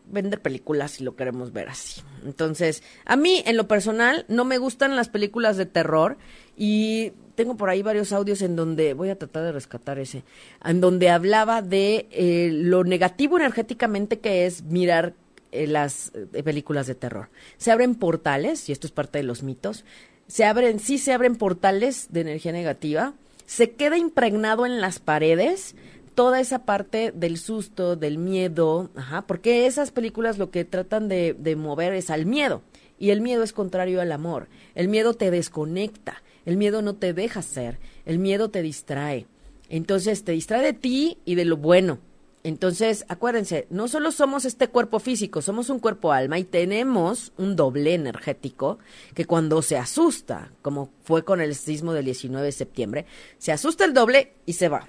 vender películas si lo queremos ver así. Entonces, a mí en lo personal no me gustan las películas de terror y tengo por ahí varios audios en donde voy a tratar de rescatar ese, en donde hablaba de eh, lo negativo energéticamente que es mirar eh, las eh, películas de terror. Se abren portales, y esto es parte de los mitos, se abren, sí se abren portales de energía negativa, se queda impregnado en las paredes toda esa parte del susto, del miedo, ajá, porque esas películas lo que tratan de, de mover es al miedo, y el miedo es contrario al amor, el miedo te desconecta, el miedo no te deja ser, el miedo te distrae, entonces te distrae de ti y de lo bueno, Entonces, acuérdense, no solo somos este cuerpo físico, somos un cuerpo alma y tenemos un doble energético que cuando se asusta, como fue con el sismo del 19 de septiembre, se asusta el doble y se va.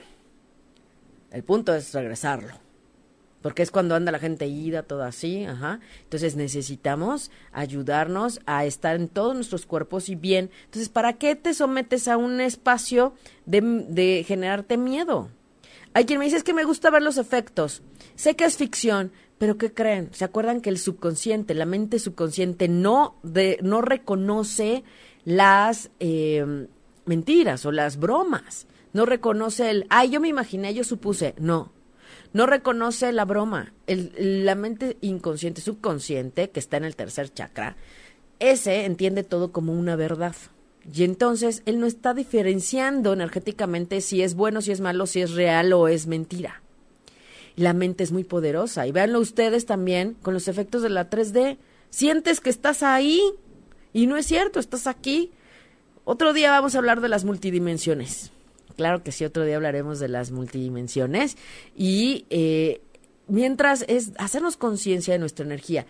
El punto es regresarlo. Porque es cuando anda la gente ida, todo así, ajá. Entonces necesitamos ayudarnos a estar en todos nuestros cuerpos y bien. Entonces, ¿para qué te sometes a un espacio de, de generarte miedo? Hay quien me dice es que me gusta ver los efectos. Sé que es ficción, pero ¿qué creen? ¿Se acuerdan que el subconsciente, la mente subconsciente, no, de, no reconoce las eh, mentiras o las bromas? No reconoce el, ay, yo me imaginé, yo supuse. No. No reconoce la broma. El, la mente inconsciente, subconsciente, que está en el tercer chakra, ese entiende todo como una verdad. Y entonces él no está diferenciando energéticamente si es bueno, si es malo, si es real o es mentira. La mente es muy poderosa. Y véanlo ustedes también con los efectos de la 3D. Sientes que estás ahí y no es cierto, estás aquí. Otro día vamos a hablar de las multidimensiones. Claro que sí, otro día hablaremos de las multidimensiones. Y eh, mientras es hacernos conciencia de nuestra energía.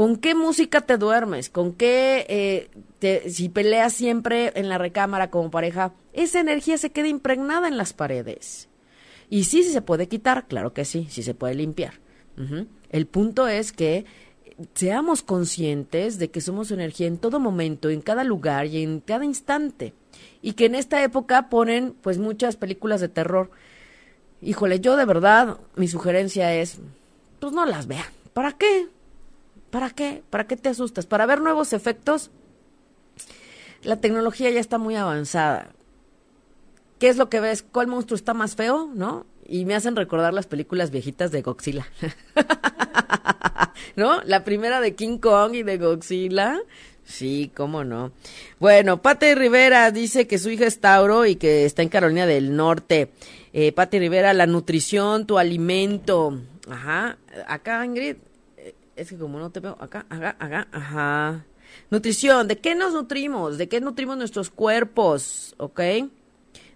¿Con qué música te duermes? ¿Con qué, eh, te, si peleas siempre en la recámara como pareja, esa energía se queda impregnada en las paredes? Y sí, sí se puede quitar, claro que sí, sí se puede limpiar. El punto es que seamos conscientes de que somos energía en todo momento, en cada lugar y en cada instante. Y que en esta época ponen pues muchas películas de terror. Híjole, yo de verdad, mi sugerencia es, pues no las vean. ¿Para qué? ¿Para qué? ¿Para qué te asustas? ¿Para ver nuevos efectos? La tecnología ya está muy avanzada. ¿Qué es lo que ves? ¿Cuál monstruo está más feo? ¿No? Y me hacen recordar las películas viejitas de Godzilla. ¿No? La primera de King Kong y de Godzilla. Sí, cómo no. Bueno, Pate Rivera dice que su hija es Tauro y que está en Carolina del Norte. Eh, Rivera, la nutrición, tu alimento. Ajá. Acá, Ingrid, es que como no te veo, acá, acá, acá, ajá. Nutrición, ¿de qué nos nutrimos? ¿De qué nutrimos nuestros cuerpos? ¿Ok?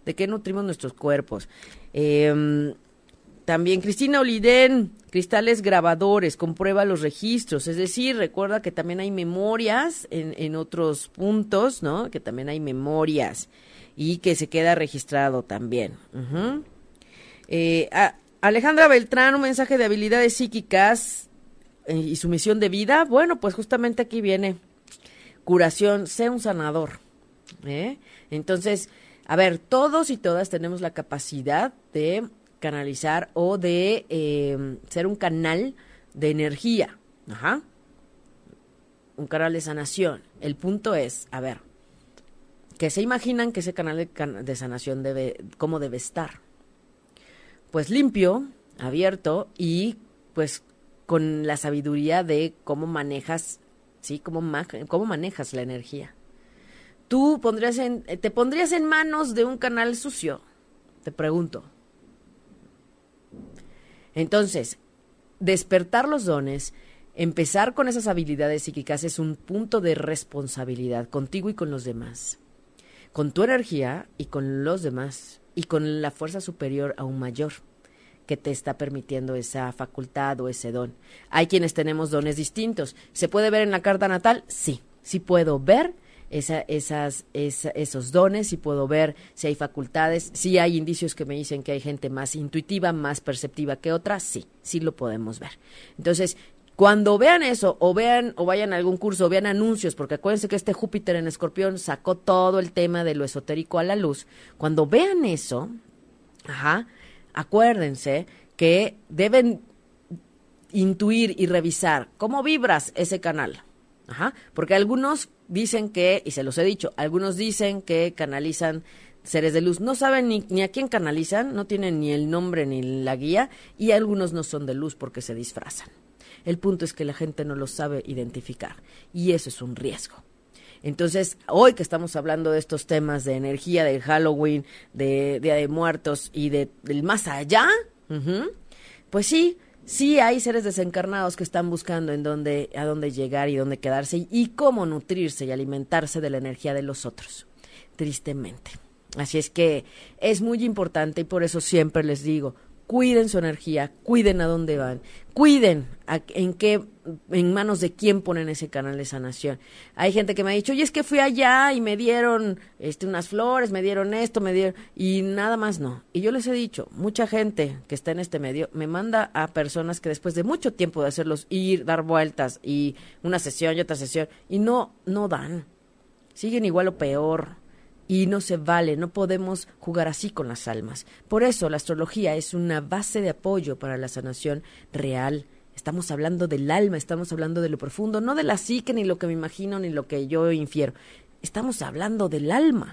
¿De qué nutrimos nuestros cuerpos? Eh, también Cristina Oliden, cristales grabadores, comprueba los registros, es decir, recuerda que también hay memorias en, otros puntos, ¿no? Que también hay memorias y que se queda registrado también. eh, Alejandra Beltrán, un mensaje de habilidades psíquicas eh, y su misión de vida, bueno, pues justamente aquí viene curación, sé un sanador. ¿eh? Entonces, a ver, todos y todas tenemos la capacidad de canalizar o de eh, ser un canal de energía. Ajá. Un canal de sanación. El punto es, a ver, que se imaginan que ese canal de, de sanación debe, cómo debe estar. Pues limpio, abierto y pues con la sabiduría de cómo manejas, sí, cómo, manejas la energía. Tú pondrías en, te pondrías en manos de un canal sucio, te pregunto. Entonces, despertar los dones, empezar con esas habilidades psíquicas es un punto de responsabilidad contigo y con los demás, con tu energía y con los demás, y con la fuerza superior aún mayor que te está permitiendo esa facultad o ese don. Hay quienes tenemos dones distintos. ¿Se puede ver en la carta natal? Sí, sí puedo ver esa, esas, esa, esos dones, sí puedo ver si hay facultades, si hay indicios que me dicen que hay gente más intuitiva, más perceptiva que otra, sí, sí lo podemos ver. Entonces, cuando vean eso, o vean, o vayan a algún curso, o vean anuncios, porque acuérdense que este Júpiter en Escorpión sacó todo el tema de lo esotérico a la luz. Cuando vean eso, ajá, acuérdense que deben intuir y revisar cómo vibras ese canal. Ajá, porque algunos dicen que, y se los he dicho, algunos dicen que canalizan seres de luz. No saben ni, ni, a quién canalizan, no tienen ni el nombre ni la guía, y algunos no son de luz porque se disfrazan. El punto es que la gente no lo sabe identificar, y eso es un riesgo. Entonces, hoy que estamos hablando de estos temas de energía, de Halloween, de Día de Muertos y de, del más allá, pues sí, sí hay seres desencarnados que están buscando en dónde, a dónde llegar y dónde quedarse y cómo nutrirse y alimentarse de la energía de los otros, tristemente. Así es que es muy importante y por eso siempre les digo, cuiden su energía, cuiden a dónde van, cuiden en qué, en manos de quién ponen ese canal de sanación. Hay gente que me ha dicho, oye, es que fui allá y me dieron este, unas flores, me dieron esto, me dieron, y nada más no. Y yo les he dicho, mucha gente que está en este medio me manda a personas que después de mucho tiempo de hacerlos ir, dar vueltas y una sesión y otra sesión, y no, no dan. Siguen igual o peor y no se vale, no podemos jugar así con las almas. Por eso la astrología es una base de apoyo para la sanación real. Estamos hablando del alma, estamos hablando de lo profundo, no de la psique, ni lo que me imagino, ni lo que yo infiero. Estamos hablando del alma.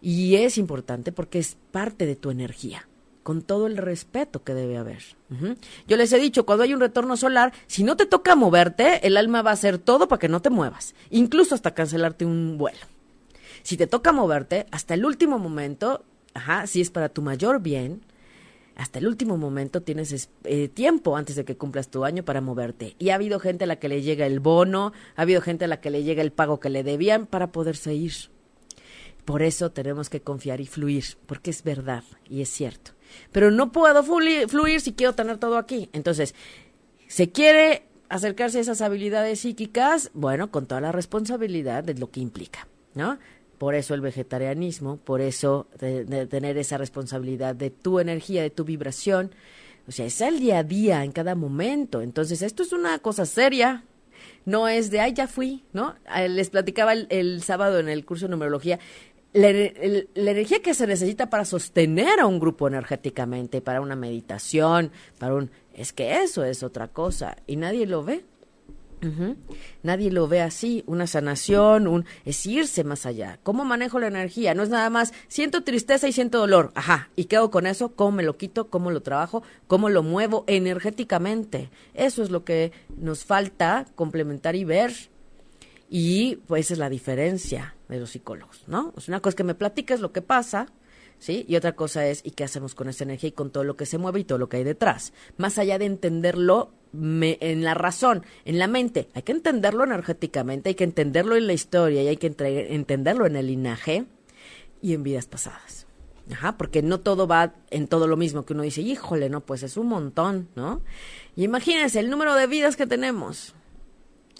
Y es importante porque es parte de tu energía, con todo el respeto que debe haber. Yo les he dicho, cuando hay un retorno solar, si no te toca moverte, el alma va a hacer todo para que no te muevas, incluso hasta cancelarte un vuelo. Si te toca moverte, hasta el último momento, ajá, si es para tu mayor bien, hasta el último momento tienes eh, tiempo antes de que cumplas tu año para moverte. Y ha habido gente a la que le llega el bono, ha habido gente a la que le llega el pago que le debían para poderse ir. Por eso tenemos que confiar y fluir, porque es verdad y es cierto. Pero no puedo fluir, fluir si quiero tener todo aquí. Entonces, se quiere acercarse a esas habilidades psíquicas, bueno, con toda la responsabilidad de lo que implica, ¿no? Por eso el vegetarianismo, por eso de, tener esa responsabilidad de tu energía, de tu vibración. O sea, es el día a día, en cada momento. Entonces, esto es una cosa seria. No es de, ay, ya fui, ¿no? Ah, les platicaba el, sábado en el curso de numerología. La, la, energía que se necesita para sostener a un grupo energéticamente, para una meditación, para un... Es que eso es otra cosa y nadie lo ve. Nadie lo ve así, una sanación, un es irse más allá. ¿Cómo manejo la energía? No es nada más siento tristeza y siento dolor. Ajá, ¿y qué hago con eso? ¿Cómo me lo quito? ¿Cómo lo trabajo? ¿Cómo lo muevo energéticamente? Eso es lo que nos falta complementar y ver. Y pues es la diferencia de los psicólogos, ¿no? Es una cosa que me platicas lo que pasa, ¿sí? Y otra cosa es, ¿y qué hacemos con esa energía y con todo lo que se mueve y todo lo que hay detrás? Más allá de entenderlo en la razón, en la mente. Hay que entenderlo energéticamente, hay que entenderlo en la historia y hay que entenderlo en el linaje y en vidas pasadas. Ajá, porque no todo va en todo lo mismo que uno dice, híjole, no, pues es un montón, ¿no? Y imagínense el número de vidas que tenemos.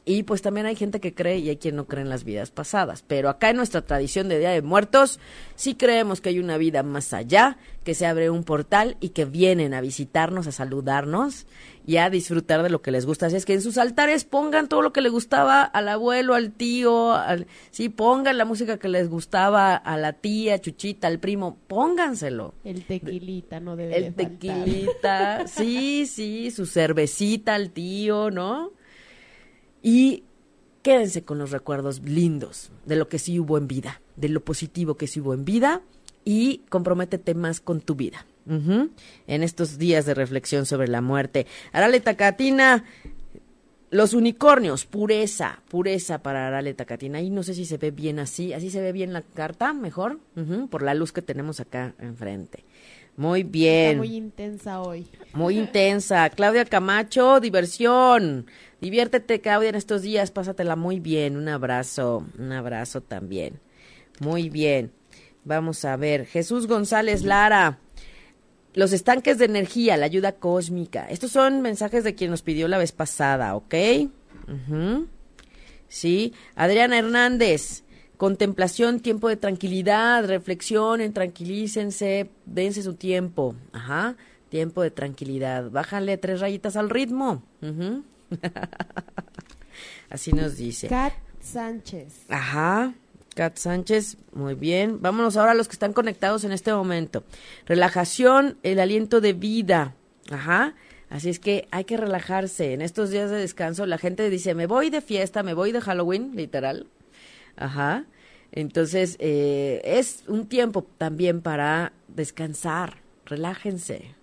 Y pues también hay gente que cree y hay quien no cree en las vidas pasadas. Pero acá en nuestra tradición de Día de Muertos, sí creemos que hay una vida más allá, que se abre un portal y que vienen a visitarnos, a saludarnos y a disfrutar de lo que les gusta. Así es que en sus altares pongan todo lo que le gustaba al abuelo, al tío, al, sí, pongan la música que les gustaba a la tía, Chuchita, al primo, pónganselo. El tequilita no debe El tequilita, sí, sí, su cervecita al tío, ¿no? Y quédense con los recuerdos lindos de lo que sí hubo en vida, de lo positivo que sí hubo en vida y comprométete más con tu vida. En estos días de reflexión sobre la muerte. Arale Tacatina, los unicornios, pureza, pureza para Arale Tacatina. Y no sé si se ve bien así, así se ve bien la carta, mejor, por la luz que tenemos acá enfrente. Muy bien. Está muy intensa hoy. Muy intensa. Claudia Camacho, diversión. Diviértete, Claudia, en estos días. Pásatela muy bien. Un abrazo. Un abrazo también. Muy bien. Vamos a ver. Jesús González Lara. Los estanques de energía, la ayuda cósmica. Estos son mensajes de quien nos pidió la vez pasada, ¿ok? Sí. Adriana Hernández. Contemplación, tiempo de tranquilidad, reflexionen, tranquilícense, dense su tiempo. Ajá, tiempo de tranquilidad. Bájale tres rayitas al ritmo. Así nos dice. Kat Sánchez. Ajá. Kat Sánchez, muy bien. Vámonos ahora a los que están conectados en este momento. Relajación, el aliento de vida. Ajá. Así es que hay que relajarse. En estos días de descanso la gente dice, me voy de fiesta, me voy de Halloween, literal. Ajá. Entonces, eh, es un tiempo también para descansar, relájense.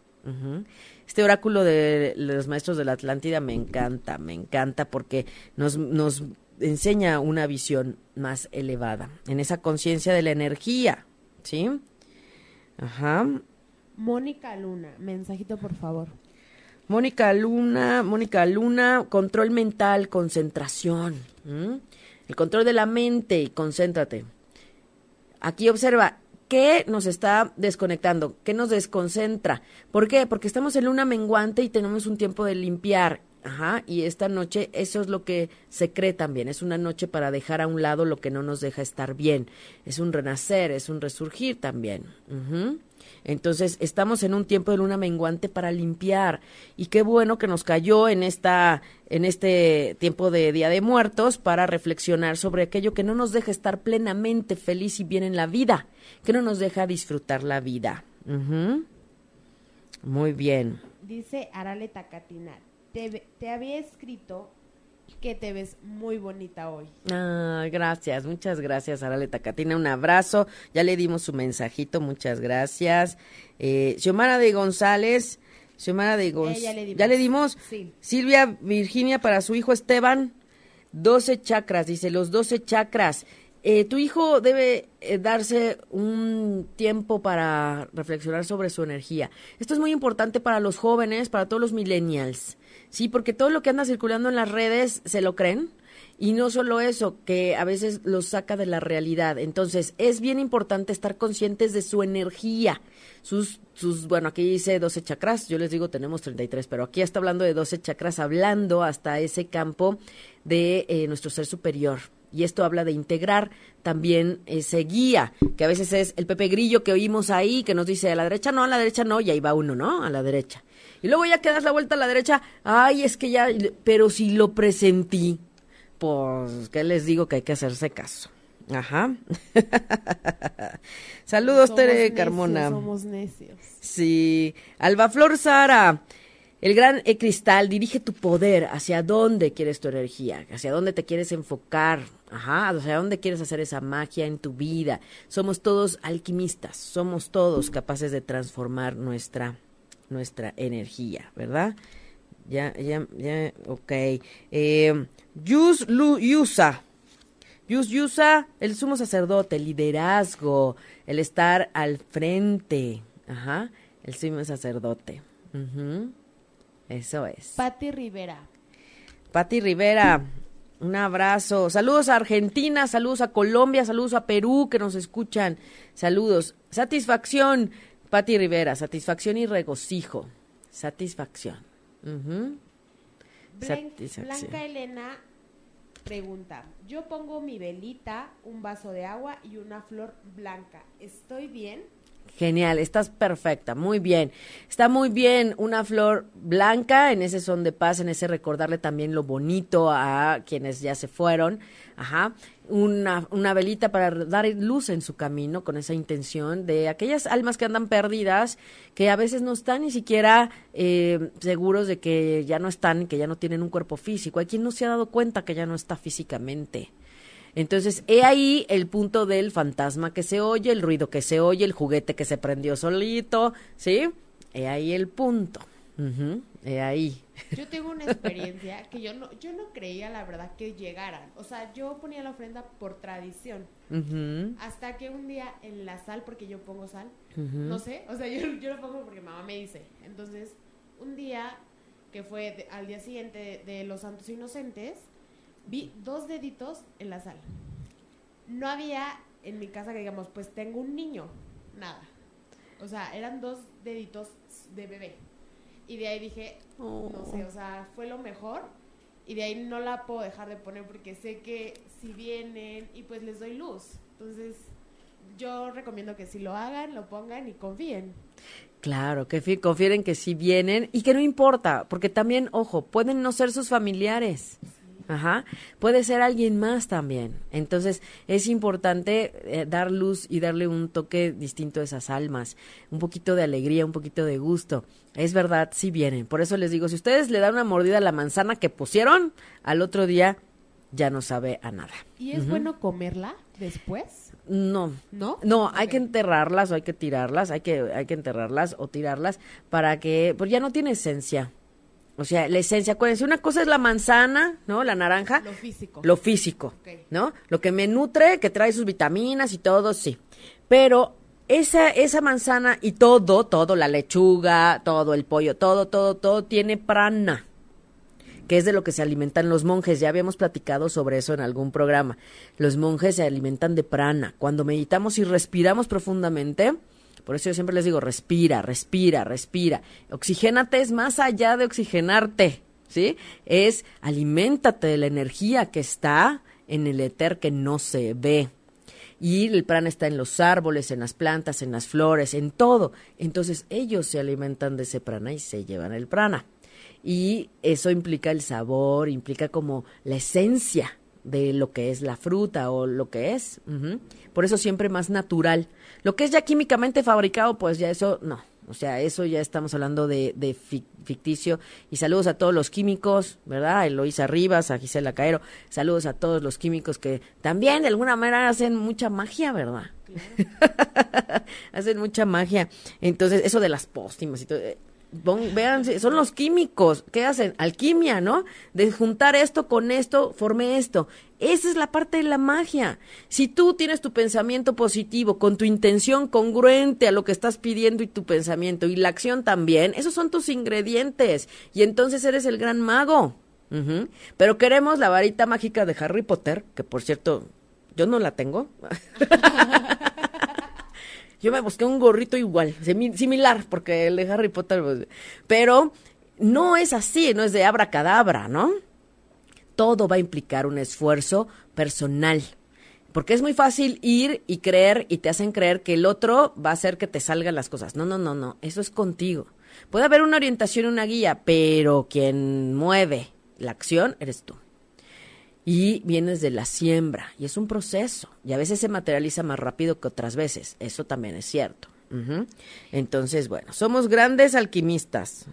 Este oráculo de los maestros de la Atlántida me encanta, me encanta porque nos, nos enseña una visión más elevada, en esa conciencia de la energía, ¿sí? Ajá. Mónica Luna, mensajito por favor. Mónica Luna, Mónica Luna, control mental, concentración. El control de la mente y concéntrate. Aquí observa, ¿qué nos está desconectando? ¿Qué nos desconcentra? ¿Por qué? Porque estamos en luna menguante y tenemos un tiempo de limpiar. Ajá, y esta noche eso es lo que se cree también, es una noche para dejar a un lado lo que no nos deja estar bien, es un renacer, es un resurgir también. Entonces, estamos en un tiempo de luna menguante para limpiar. Y qué bueno que nos cayó en esta en este tiempo de Día de Muertos para reflexionar sobre aquello que no nos deja estar plenamente feliz y bien en la vida, que no nos deja disfrutar la vida. Muy bien. Dice Arale Tacatina, te, te había escrito que te ves muy bonita hoy. Ah, gracias, muchas gracias, Arale Tacatina. Un abrazo. Ya le dimos su mensajito, muchas gracias. Eh, Xiomara de González. Xiomara de González. Eh, ya le dimos. dimos? Sí. Silvia Virginia para su hijo Esteban. 12 chakras, dice, los 12 chakras. Eh, tu hijo debe eh, darse un tiempo para reflexionar sobre su energía. Esto es muy importante para los jóvenes, para todos los millennials, ¿sí? Porque todo lo que anda circulando en las redes se lo creen. Y no solo eso, que a veces los saca de la realidad. Entonces, es bien importante estar conscientes de su energía. Sus, sus, bueno, aquí dice 12 chakras, yo les digo tenemos 33, pero aquí está hablando de 12 chakras, hablando hasta ese campo de eh, nuestro ser superior. Y esto habla de integrar también ese guía, que a veces es el Pepe Grillo que oímos ahí, que nos dice a la derecha no, a la derecha no, y ahí va uno, ¿no? A la derecha. Y luego ya que das la vuelta a la derecha, ay, es que ya, pero si lo presentí, pues, ¿qué les digo? Que hay que hacerse caso. Ajá. Saludos, Somos Tere necios, Carmona. Somos necios. Sí. Albaflor Sara. El gran E cristal dirige tu poder hacia dónde quieres tu energía, hacia dónde te quieres enfocar, ajá, hacia dónde quieres hacer esa magia en tu vida. Somos todos alquimistas, somos todos capaces de transformar nuestra nuestra energía, ¿verdad? Ya, ya, ya, ok. Eh, Yus Lu Yusa. Yus Yusa, el sumo sacerdote, liderazgo, el estar al frente. Ajá, el sumo sacerdote. Eso es. Patti Rivera. Pati Rivera, un abrazo. Saludos a Argentina, saludos a Colombia, saludos a Perú que nos escuchan. Saludos. Satisfacción, Pati Rivera, satisfacción y regocijo. Satisfacción. Satisfacción. Blanca Elena pregunta, yo pongo mi velita, un vaso de agua y una flor blanca. ¿Estoy bien? Genial, estás perfecta, muy bien. Está muy bien una flor blanca en ese son de paz, en ese recordarle también lo bonito a quienes ya se fueron. Ajá. Una, una velita para dar luz en su camino con esa intención de aquellas almas que andan perdidas, que a veces no están ni siquiera eh, seguros de que ya no están, que ya no tienen un cuerpo físico. Hay quien no se ha dado cuenta que ya no está físicamente. Entonces, he ahí el punto del fantasma que se oye, el ruido que se oye, el juguete que se prendió solito, ¿sí? He ahí el punto. Ujú, He ahí. Yo tengo una experiencia que yo no, yo no creía la verdad que llegaran. O sea, yo ponía la ofrenda por tradición. Hasta que un día en la sal, porque yo pongo sal, no sé, o sea, yo, yo lo pongo porque mamá me dice. Entonces, un día que fue de- al día siguiente de, de los Santos Inocentes, vi dos deditos en la sal. No había en mi casa que digamos, pues tengo un niño, nada. O sea, eran dos deditos de bebé. Y de ahí dije, no sé, o sea, fue lo mejor. Y de ahí no la puedo dejar de poner porque sé que si vienen y pues les doy luz. Entonces, yo recomiendo que si lo hagan, lo pongan y confíen. Claro, que fi- confieren que sí vienen y que no importa, porque también, ojo, pueden no ser sus familiares. Ajá, puede ser alguien más también. Entonces, es importante eh, dar luz y darle un toque distinto a esas almas, un poquito de alegría, un poquito de gusto. Es verdad, sí vienen. Por eso les digo, si ustedes le dan una mordida a la manzana que pusieron, al otro día ya no sabe a nada. ¿Y es bueno comerla después? No, ¿No? no, hay que enterrarlas o hay que tirarlas, hay que, hay que enterrarlas o tirarlas para que, pues ya no tiene esencia. O sea, la esencia, acuérdense, una cosa es la manzana, ¿no? La naranja, Lo físico. lo físico. ¿no? Lo que me nutre, que trae sus vitaminas y todo, sí. Pero esa, esa manzana y todo, todo, la lechuga, todo el pollo, todo, todo, todo tiene prana. que es de lo que se alimentan los monjes. Ya habíamos platicado sobre eso en algún programa. Los monjes se alimentan de prana. Cuando meditamos y respiramos profundamente, por eso yo siempre les digo, respira, respira, respira. Oxigénate es más allá de oxigenarte, ¿sí? Es aliméntate de la energía que está en el éter que no se ve. Y el prana está en los árboles, en las plantas, en las flores, en todo. Entonces ellos se alimentan de ese prana y se llevan el prana. Y eso implica el sabor, implica como la esencia de lo que es la fruta o lo que es. Por eso siempre más natural. Lo que es ya químicamente fabricado, pues ya eso no. O sea, eso ya estamos hablando de, de ficticio. Y saludos a todos los químicos, ¿verdad? A Eloisa Rivas, a Gisela Caero. Saludos a todos los químicos que también de alguna manera hacen mucha magia, ¿verdad? hacen mucha magia. Entonces, eso de las póstimas y todo. Eh, vean, son los químicos que hacen alquimia, ¿no? De juntar esto con esto, formé esto. Esa es la parte de la magia. Si tú tienes tu pensamiento positivo, con tu intención congruente a lo que estás pidiendo y tu pensamiento, y la acción también, esos son tus ingredientes. Y entonces eres el gran mago. Pero queremos la varita mágica de Harry Potter, que por cierto, yo no la tengo. Yo me busqué un gorrito igual, similar, porque el de Harry Potter, pues, pero no es así, no es de abracadabra, ¿no? Todo va a implicar un esfuerzo personal. Porque es muy fácil ir y creer y te hacen creer que el otro va a hacer que te salgan las cosas. No, no, no, no. Eso es contigo. Puede haber una orientación, una guía, pero quien mueve la acción eres tú y vienes de la siembra y es un proceso y a veces se materializa más rápido que otras veces, eso también es cierto. Entonces, bueno, somos grandes alquimistas.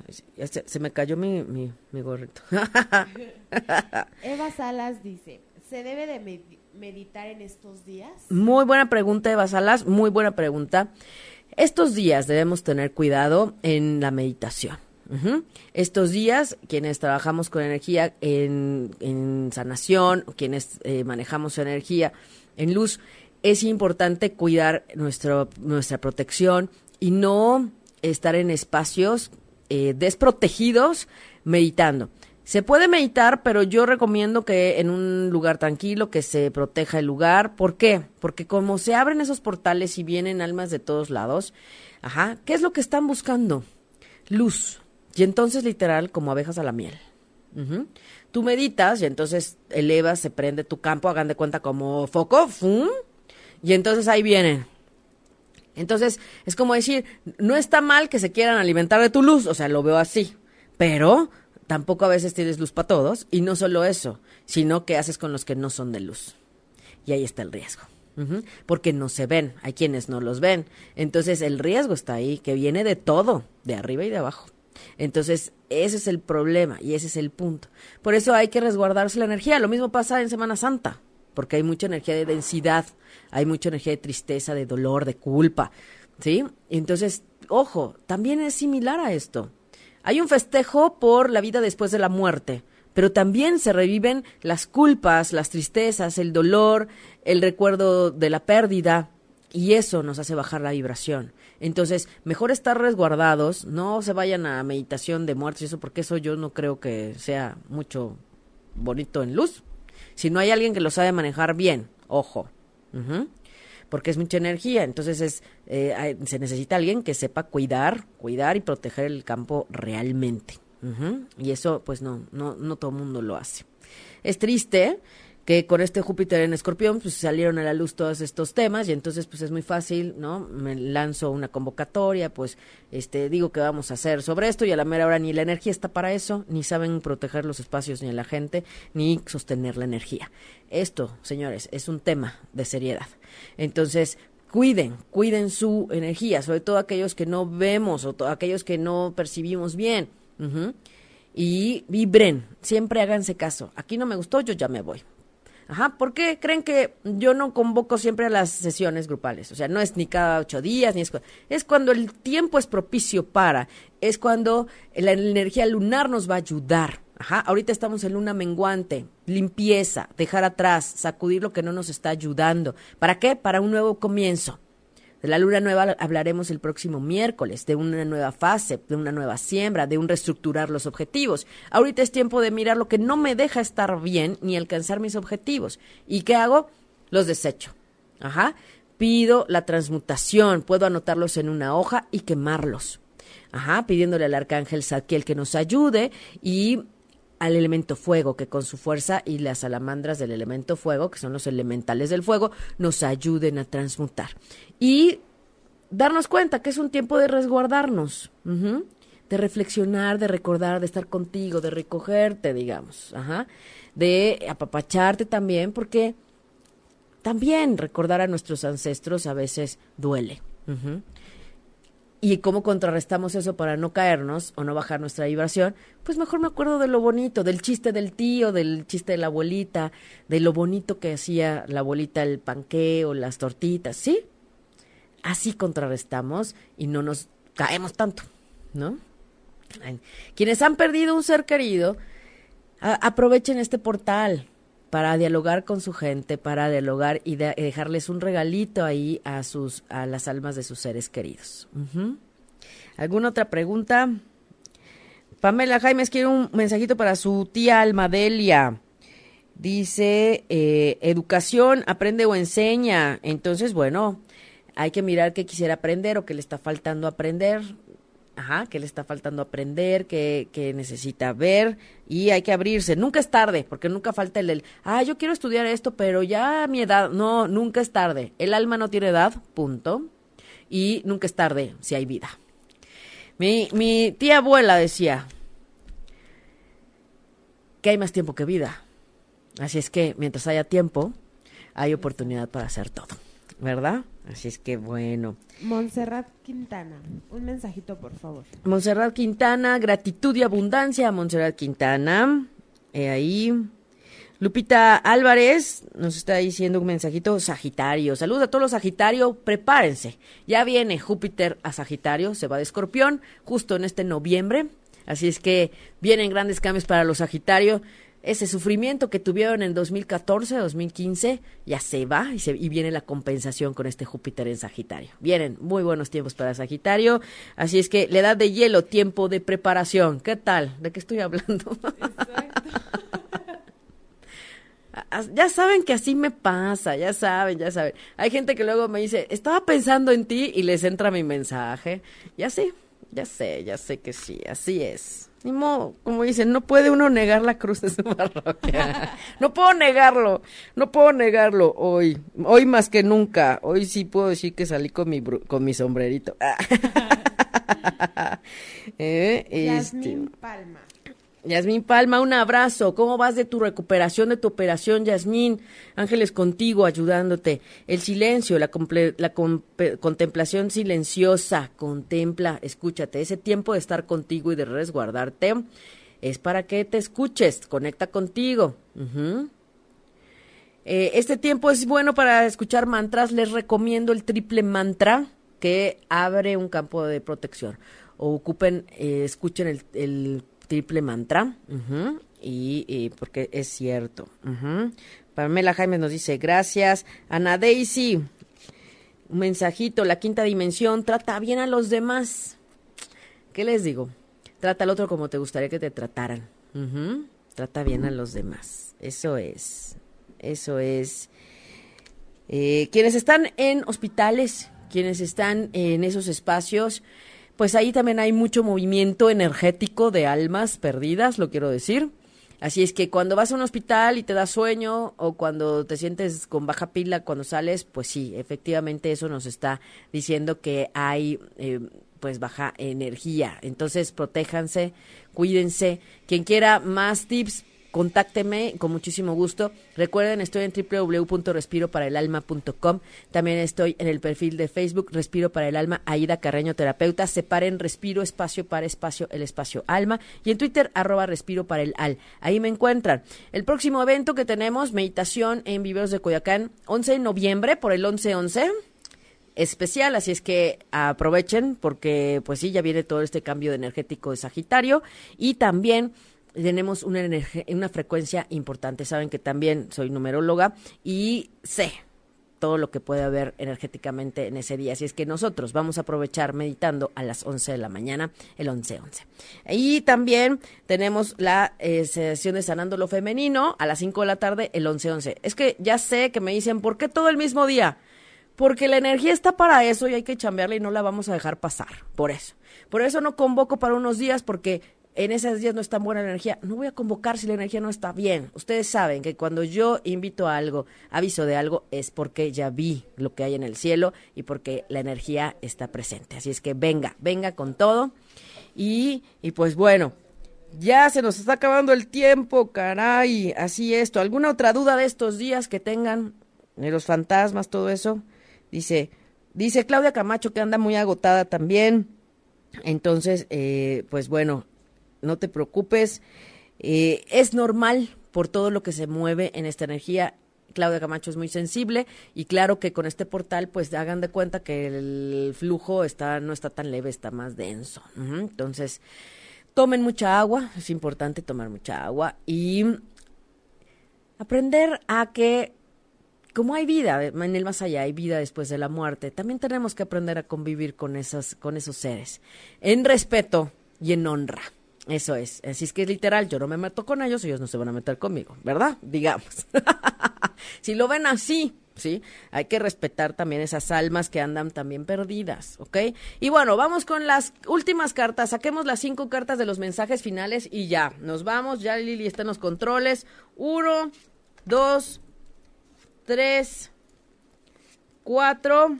Se, me cayó mi, mi, gorrito. Eva Salas dice, ¿se debe de meditar en estos días? Muy buena pregunta, Eva Salas, muy buena pregunta. Estos días debemos tener cuidado en la meditación. Estos días, quienes trabajamos con energía en, sanación, quienes eh, manejamos energía en luz, es importante cuidar nuestro, nuestra protección y no estar en espacios eh, desprotegidos meditando. Se puede meditar, pero yo recomiendo que en un lugar tranquilo, que se proteja el lugar. ¿Por qué? Porque como se abren esos portales y vienen almas de todos lados, ajá, ¿qué es lo que están buscando? Luz, y entonces, literal, como abejas a la miel. Tú meditas y entonces elevas, se prende tu campo, hagan de cuenta como foco, ¡fum! Y entonces ahí vienen. Entonces, es como decir, no está mal que se quieran alimentar de tu luz, o sea, lo veo así, pero tampoco a veces tienes luz para todos, y no solo eso, sino que haces con los que no son de luz. Y ahí está el riesgo. Porque no se ven, hay quienes no los ven. Entonces el riesgo está ahí, que viene de todo, de arriba y de abajo. Entonces, ese es el problema y ese es el punto. Por eso hay que resguardarse la energía. Lo mismo pasa en Semana Santa, porque hay mucha energía de densidad, hay mucha energía de tristeza, de dolor, de culpa, ¿sí? Entonces, ojo, también es similar a esto. Hay un festejo por la vida después de la muerte, pero también se reviven las culpas, las tristezas, el dolor, el recuerdo de la pérdida, y eso nos hace bajar la vibración. Entonces, mejor estar resguardados, no se vayan a meditación de muertes y eso, porque eso yo no creo que sea mucho bonito en luz. Si no hay alguien que lo sabe manejar bien, ojo, porque es mucha energía, entonces es, eh, se necesita alguien que sepa cuidar, cuidar y proteger el campo realmente. Y eso, pues no, no, no todo el mundo lo hace. Es triste, que con este Júpiter en Escorpión pues salieron a la luz todos estos temas y entonces pues es muy fácil, ¿no? Me lanzo una convocatoria, pues este digo que vamos a hacer sobre esto y a la mera hora ni la energía está para eso, ni saben proteger los espacios ni a la gente, ni sostener la energía. Esto, señores, es un tema de seriedad. Entonces, cuiden, cuiden su energía, sobre todo aquellos que no vemos o aquellos que no percibimos bien. Y vibren, siempre háganse caso. Aquí no me gustó, yo ya me voy. Ajá, ¿por qué creen que yo no convoco siempre a las sesiones grupales? O sea, no es ni cada ocho días, ni es, es cuando el tiempo es propicio para, es cuando la energía lunar nos va a ayudar. Ajá, ahorita estamos en luna menguante, limpieza, dejar atrás, sacudir lo que no nos está ayudando. ¿Para qué? Para un nuevo comienzo. De la luna nueva hablaremos el próximo miércoles, de una nueva fase, de una nueva siembra, de un reestructurar los objetivos. Ahorita es tiempo de mirar lo que no me deja estar bien ni alcanzar mis objetivos. ¿Y qué hago? Los desecho. Ajá. Pido la transmutación, puedo anotarlos en una hoja y quemarlos. Ajá, pidiéndole al arcángel Zadkiel que nos ayude y al elemento fuego, que con su fuerza y las salamandras del elemento fuego, que son los elementales del fuego, nos ayuden a transmutar. Y darnos cuenta que es un tiempo de resguardarnos, de reflexionar, de recordar, de estar contigo, de recogerte, digamos, Ajá. de apapacharte también, porque también recordar a nuestros ancestros a veces duele. ¿Y cómo contrarrestamos eso para no caernos o no bajar nuestra vibración? Pues mejor me acuerdo de lo bonito, del chiste del tío, del chiste de la abuelita, de lo bonito que hacía la abuelita el panqueo, las tortitas, ¿sí? Así contrarrestamos y no nos caemos tanto, ¿no? Quienes han perdido un ser querido, aprovechen este portal para dialogar con su gente, para dialogar y, dejarles un regalito ahí a sus a las almas de sus seres queridos. ¿Alguna otra pregunta? Pamela Jaimes quiere un mensajito para su tía Almadelia. Dice, eh, educación, aprende o enseña. Entonces, bueno, hay que mirar qué quisiera aprender o qué le está faltando aprender ajá, que le está faltando aprender, que, que, necesita ver y hay que abrirse. Nunca es tarde, porque nunca falta el, el, ah, yo quiero estudiar esto, pero ya mi edad, no, nunca es tarde. El alma no tiene edad, punto. Y nunca es tarde si hay vida. Mi, mi tía abuela decía que hay más tiempo que vida. Así es que mientras haya tiempo, hay oportunidad para hacer todo, ¿verdad? Así es que bueno. Montserrat Quintana, un mensajito por favor. Montserrat Quintana, gratitud y abundancia, Montserrat Quintana. Eh, ahí. Lupita Álvarez nos está diciendo un mensajito Sagitario. Saludos a todos los Sagitario, prepárense. Ya viene Júpiter a Sagitario, se va de Escorpión justo en este noviembre. Así es que vienen grandes cambios para los Sagitario ese sufrimiento que tuvieron en 2014, 2015, ya se va y, se, y viene la compensación con este Júpiter en Sagitario. Vienen muy buenos tiempos para Sagitario, así es que la edad de hielo, tiempo de preparación. ¿Qué tal? ¿De qué estoy hablando? ya saben que así me pasa, ya saben, ya saben. Hay gente que luego me dice, estaba pensando en ti y les entra mi mensaje. Ya sé, ya sé, ya sé que sí, así es. Como dicen, no puede uno negar la cruz de su parroquia. no puedo negarlo, no puedo negarlo hoy, hoy más que nunca. Hoy sí puedo decir que salí con mi, con mi sombrerito. eh, Yasmín este, Palma. Yasmín Palma, un abrazo. ¿Cómo vas de tu recuperación, de tu operación, Yasmín? Ángeles contigo, ayudándote. El silencio, la, la contemplación silenciosa. Contempla, escúchate. Ese tiempo de estar contigo y de resguardarte es para que te escuches. Conecta contigo. Eh, este tiempo es bueno para escuchar mantras. Les recomiendo el triple mantra que abre un campo de protección. O ocupen, eh, escuchen el triple mantra. y, porque es cierto. Pamela Jaime nos dice, gracias. Ana Daisy, un mensajito, la quinta dimensión, trata bien a los demás. ¿Qué les digo? Trata al otro como te gustaría que te trataran. Trata bien a los demás. Eso es. Eso es. Eh, quienes están en hospitales, quienes están en esos espacios, pues ahí también hay mucho movimiento energético de almas perdidas, lo quiero decir. Así es que cuando vas a un hospital y te da sueño o cuando te sientes con baja pila cuando sales, pues sí, efectivamente eso nos está diciendo que hay eh, pues baja energía. Entonces protéjanse, cuídense. Quien quiera más tips, contácteme con muchísimo gusto. Recuerden, estoy en www.respiroparaelalma.com. También estoy en el perfil de Facebook Respiro para el Alma, Aida Carreño Terapeuta. Separen Respiro Espacio para Espacio, el espacio Alma. Y en Twitter, arroba Respiro para el Al. Ahí me encuentran. El próximo evento que tenemos, meditación en Viveros de Coyacán, 11 de noviembre, por el 11-11 especial, así es que aprovechen porque pues sí, ya viene todo este cambio de energético de Sagitario y también tenemos una, energía, una frecuencia importante. Saben que también soy numeróloga y sé todo lo que puede haber energéticamente en ese día. Así es que nosotros vamos a aprovechar meditando a las 11 de la mañana, el 11-11. Y también tenemos la eh, sesión de Sanando lo Femenino a las 5 de la tarde, el 11-11. Es que ya sé que me dicen, ¿por qué todo el mismo día? Porque la energía está para eso y hay que chambearla y no la vamos a dejar pasar. Por eso. Por eso no convoco para unos días porque en esos días no está buena la energía. No voy a convocar si la energía no está bien. Ustedes saben que cuando yo invito a algo, aviso de algo, es porque ya vi lo que hay en el cielo y porque la energía está presente. Así es que venga, venga con todo. Y, y pues bueno, ya se nos está acabando el tiempo, caray. Así esto. ¿Alguna otra duda de estos días que tengan? De los fantasmas, todo eso. Dice, dice Claudia Camacho que anda muy agotada también. Entonces, eh, pues bueno, no te preocupes. Eh, es normal por todo lo que se mueve en esta energía. Claudia Camacho es muy sensible y claro que con este portal pues hagan de cuenta que el flujo está no está tan leve, está más denso. Entonces, tomen mucha agua, es importante tomar mucha agua y aprender a que como hay vida en el más allá, hay vida después de la muerte, también tenemos que aprender a convivir con esas con esos seres en respeto y en honra. Eso es. Así es que es literal, yo no me meto con ellos, ellos no se van a meter conmigo, ¿verdad? Digamos. si lo ven así, ¿sí? Hay que respetar también esas almas que andan también perdidas, ¿ok? Y bueno, vamos con las últimas cartas. Saquemos las cinco cartas de los mensajes finales y ya, nos vamos. Ya Lili está en los controles. Uno, dos, tres, cuatro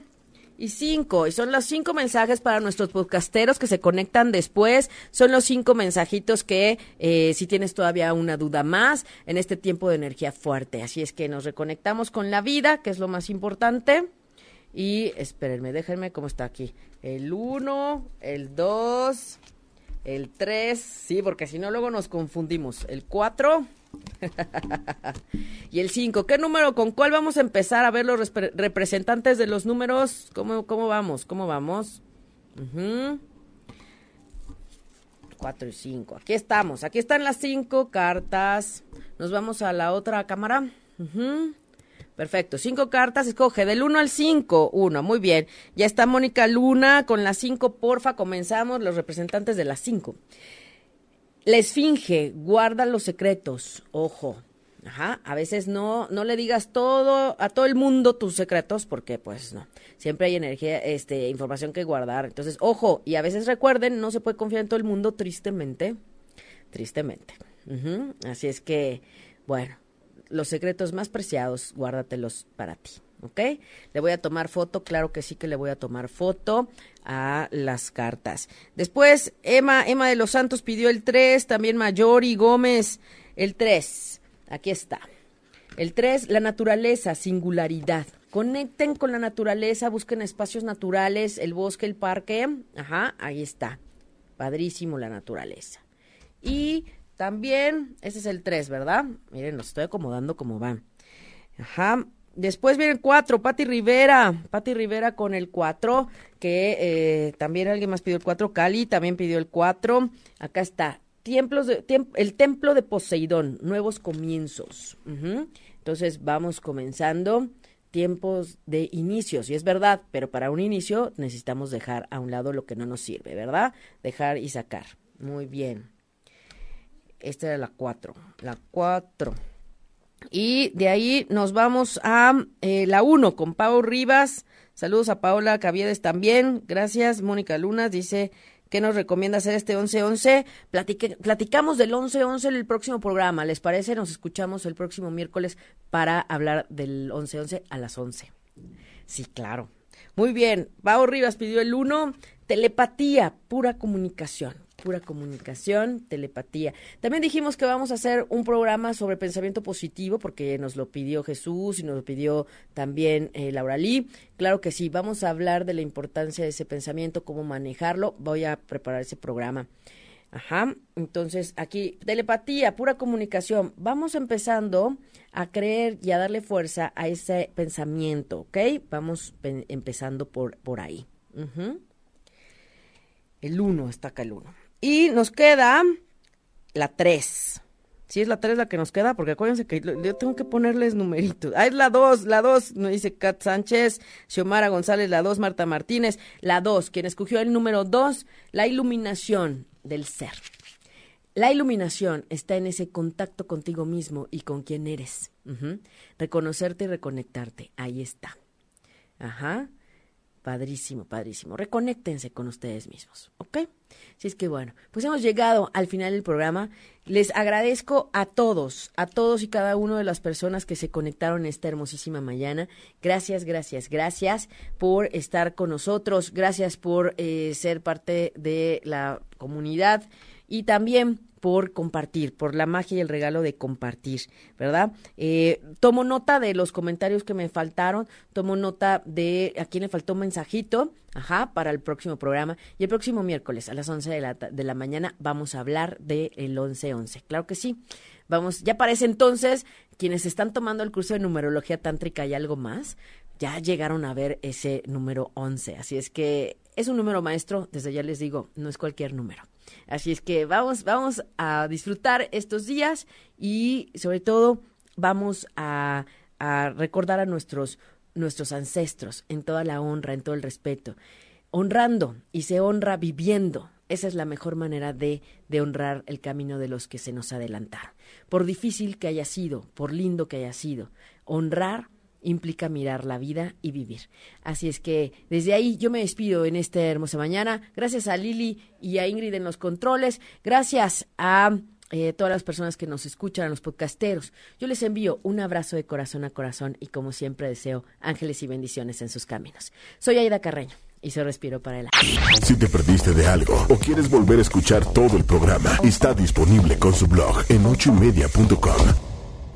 y cinco. Y son los cinco mensajes para nuestros podcasteros que se conectan después. Son los cinco mensajitos que, eh, si tienes todavía una duda más, en este tiempo de energía fuerte. Así es que nos reconectamos con la vida, que es lo más importante. Y espérenme, déjenme cómo está aquí. El uno, el dos, el tres. Sí, porque si no, luego nos confundimos. El cuatro. y el 5, ¿qué número? ¿Con cuál vamos a empezar a ver los representantes de los números? ¿Cómo, cómo vamos? ¿Cómo vamos? 4 y 5. Aquí estamos. Aquí están las cinco cartas. Nos vamos a la otra cámara. Perfecto. Cinco cartas. Escoge del 1 al 5. 1. Muy bien. Ya está Mónica Luna con las 5. Porfa, comenzamos. Los representantes de las 5. La esfinge guarda los secretos, ojo. Ajá, a veces no, no le digas todo, a todo el mundo tus secretos, porque pues no, siempre hay energía, este, información que guardar. Entonces, ojo, y a veces recuerden, no se puede confiar en todo el mundo, tristemente, tristemente. Así es que, bueno, los secretos más preciados, guárdatelos para ti. ¿Ok? Le voy a tomar foto, claro que sí que le voy a tomar foto a las cartas. Después, Emma, Emma de los Santos pidió el 3, también Mayori Gómez, el 3, aquí está. El 3, la naturaleza, singularidad. Conecten con la naturaleza, busquen espacios naturales, el bosque, el parque. Ajá, ahí está. Padrísimo la naturaleza. Y también, ese es el 3, ¿verdad? Miren, los estoy acomodando como van. Ajá, Después viene el 4, Pati Rivera. Pati Rivera con el 4, que eh, también alguien más pidió el 4. Cali también pidió el 4. Acá está. Templos de, el templo de Poseidón, nuevos comienzos. Entonces vamos comenzando tiempos de inicios, y es verdad, pero para un inicio necesitamos dejar a un lado lo que no nos sirve, ¿verdad? Dejar y sacar. Muy bien. Esta era la 4. La 4. Y de ahí nos vamos a eh, la 1 con Pau Rivas. Saludos a Paola Caviedes también. Gracias. Mónica Lunas dice que nos recomienda hacer este 11-11. platicamos del 11-11 en el próximo programa. ¿Les parece? Nos escuchamos el próximo miércoles para hablar del 11-11 a las 11. Sí, claro. Muy bien. Pau Rivas pidió el 1. Telepatía, pura comunicación pura comunicación, telepatía. También dijimos que vamos a hacer un programa sobre pensamiento positivo, porque nos lo pidió Jesús y nos lo pidió también eh, Laura Lee. Claro que sí, vamos a hablar de la importancia de ese pensamiento, cómo manejarlo. Voy a preparar ese programa. Ajá, entonces aquí, telepatía, pura comunicación. Vamos empezando a creer y a darle fuerza a ese pensamiento, ¿ok? Vamos empezando por, por ahí. El uno, está acá el uno. Y nos queda la 3. Si es la 3 la que nos queda, porque acuérdense que yo tengo que ponerles numeritos. Ah, es la 2, la 2, nos dice Kat Sánchez, Xiomara González, la 2, Marta Martínez, la 2, quien escogió el número 2, la iluminación del ser. La iluminación está en ese contacto contigo mismo y con quien eres. Reconocerte y reconectarte. Ahí está. Ajá. Padrísimo, padrísimo. Reconéctense con ustedes mismos, ¿ok? Si es que bueno, pues hemos llegado al final del programa. Les agradezco a todos, a todos y cada uno de las personas que se conectaron esta hermosísima mañana. Gracias, gracias, gracias por estar con nosotros. Gracias por eh, ser parte de la comunidad y también por compartir, por la magia y el regalo de compartir, ¿verdad? Eh, tomo nota de los comentarios que me faltaron, tomo nota de a quién le faltó un mensajito, ajá, para el próximo programa. Y el próximo miércoles a las 11 de la, de la mañana vamos a hablar del el 11-11. Claro que sí. Vamos, ya parece entonces, quienes están tomando el curso de numerología tántrica y algo más, ya llegaron a ver ese número 11. Así es que es un número maestro, desde ya les digo, no es cualquier número. Así es que vamos, vamos a disfrutar estos días y sobre todo vamos a, recordar a nuestros, nuestros ancestros en toda la honra, en todo el respeto. Honrando y se honra viviendo. Esa es la mejor manera de, de honrar el camino de los que se nos adelantaron. Por difícil que haya sido, por lindo que haya sido, honrar implica mirar la vida y vivir. Así es que desde ahí yo me despido en esta hermosa mañana. Gracias a Lili y a Ingrid en los controles. Gracias a eh, todas las personas que nos escuchan, a los podcasteros. Yo les envío un abrazo de corazón a corazón y como siempre deseo ángeles y bendiciones en sus caminos. Soy Aida Carreño. Y se respiro para el Si te perdiste de algo o quieres volver a escuchar todo el programa, está disponible con su blog en ochoymedia.com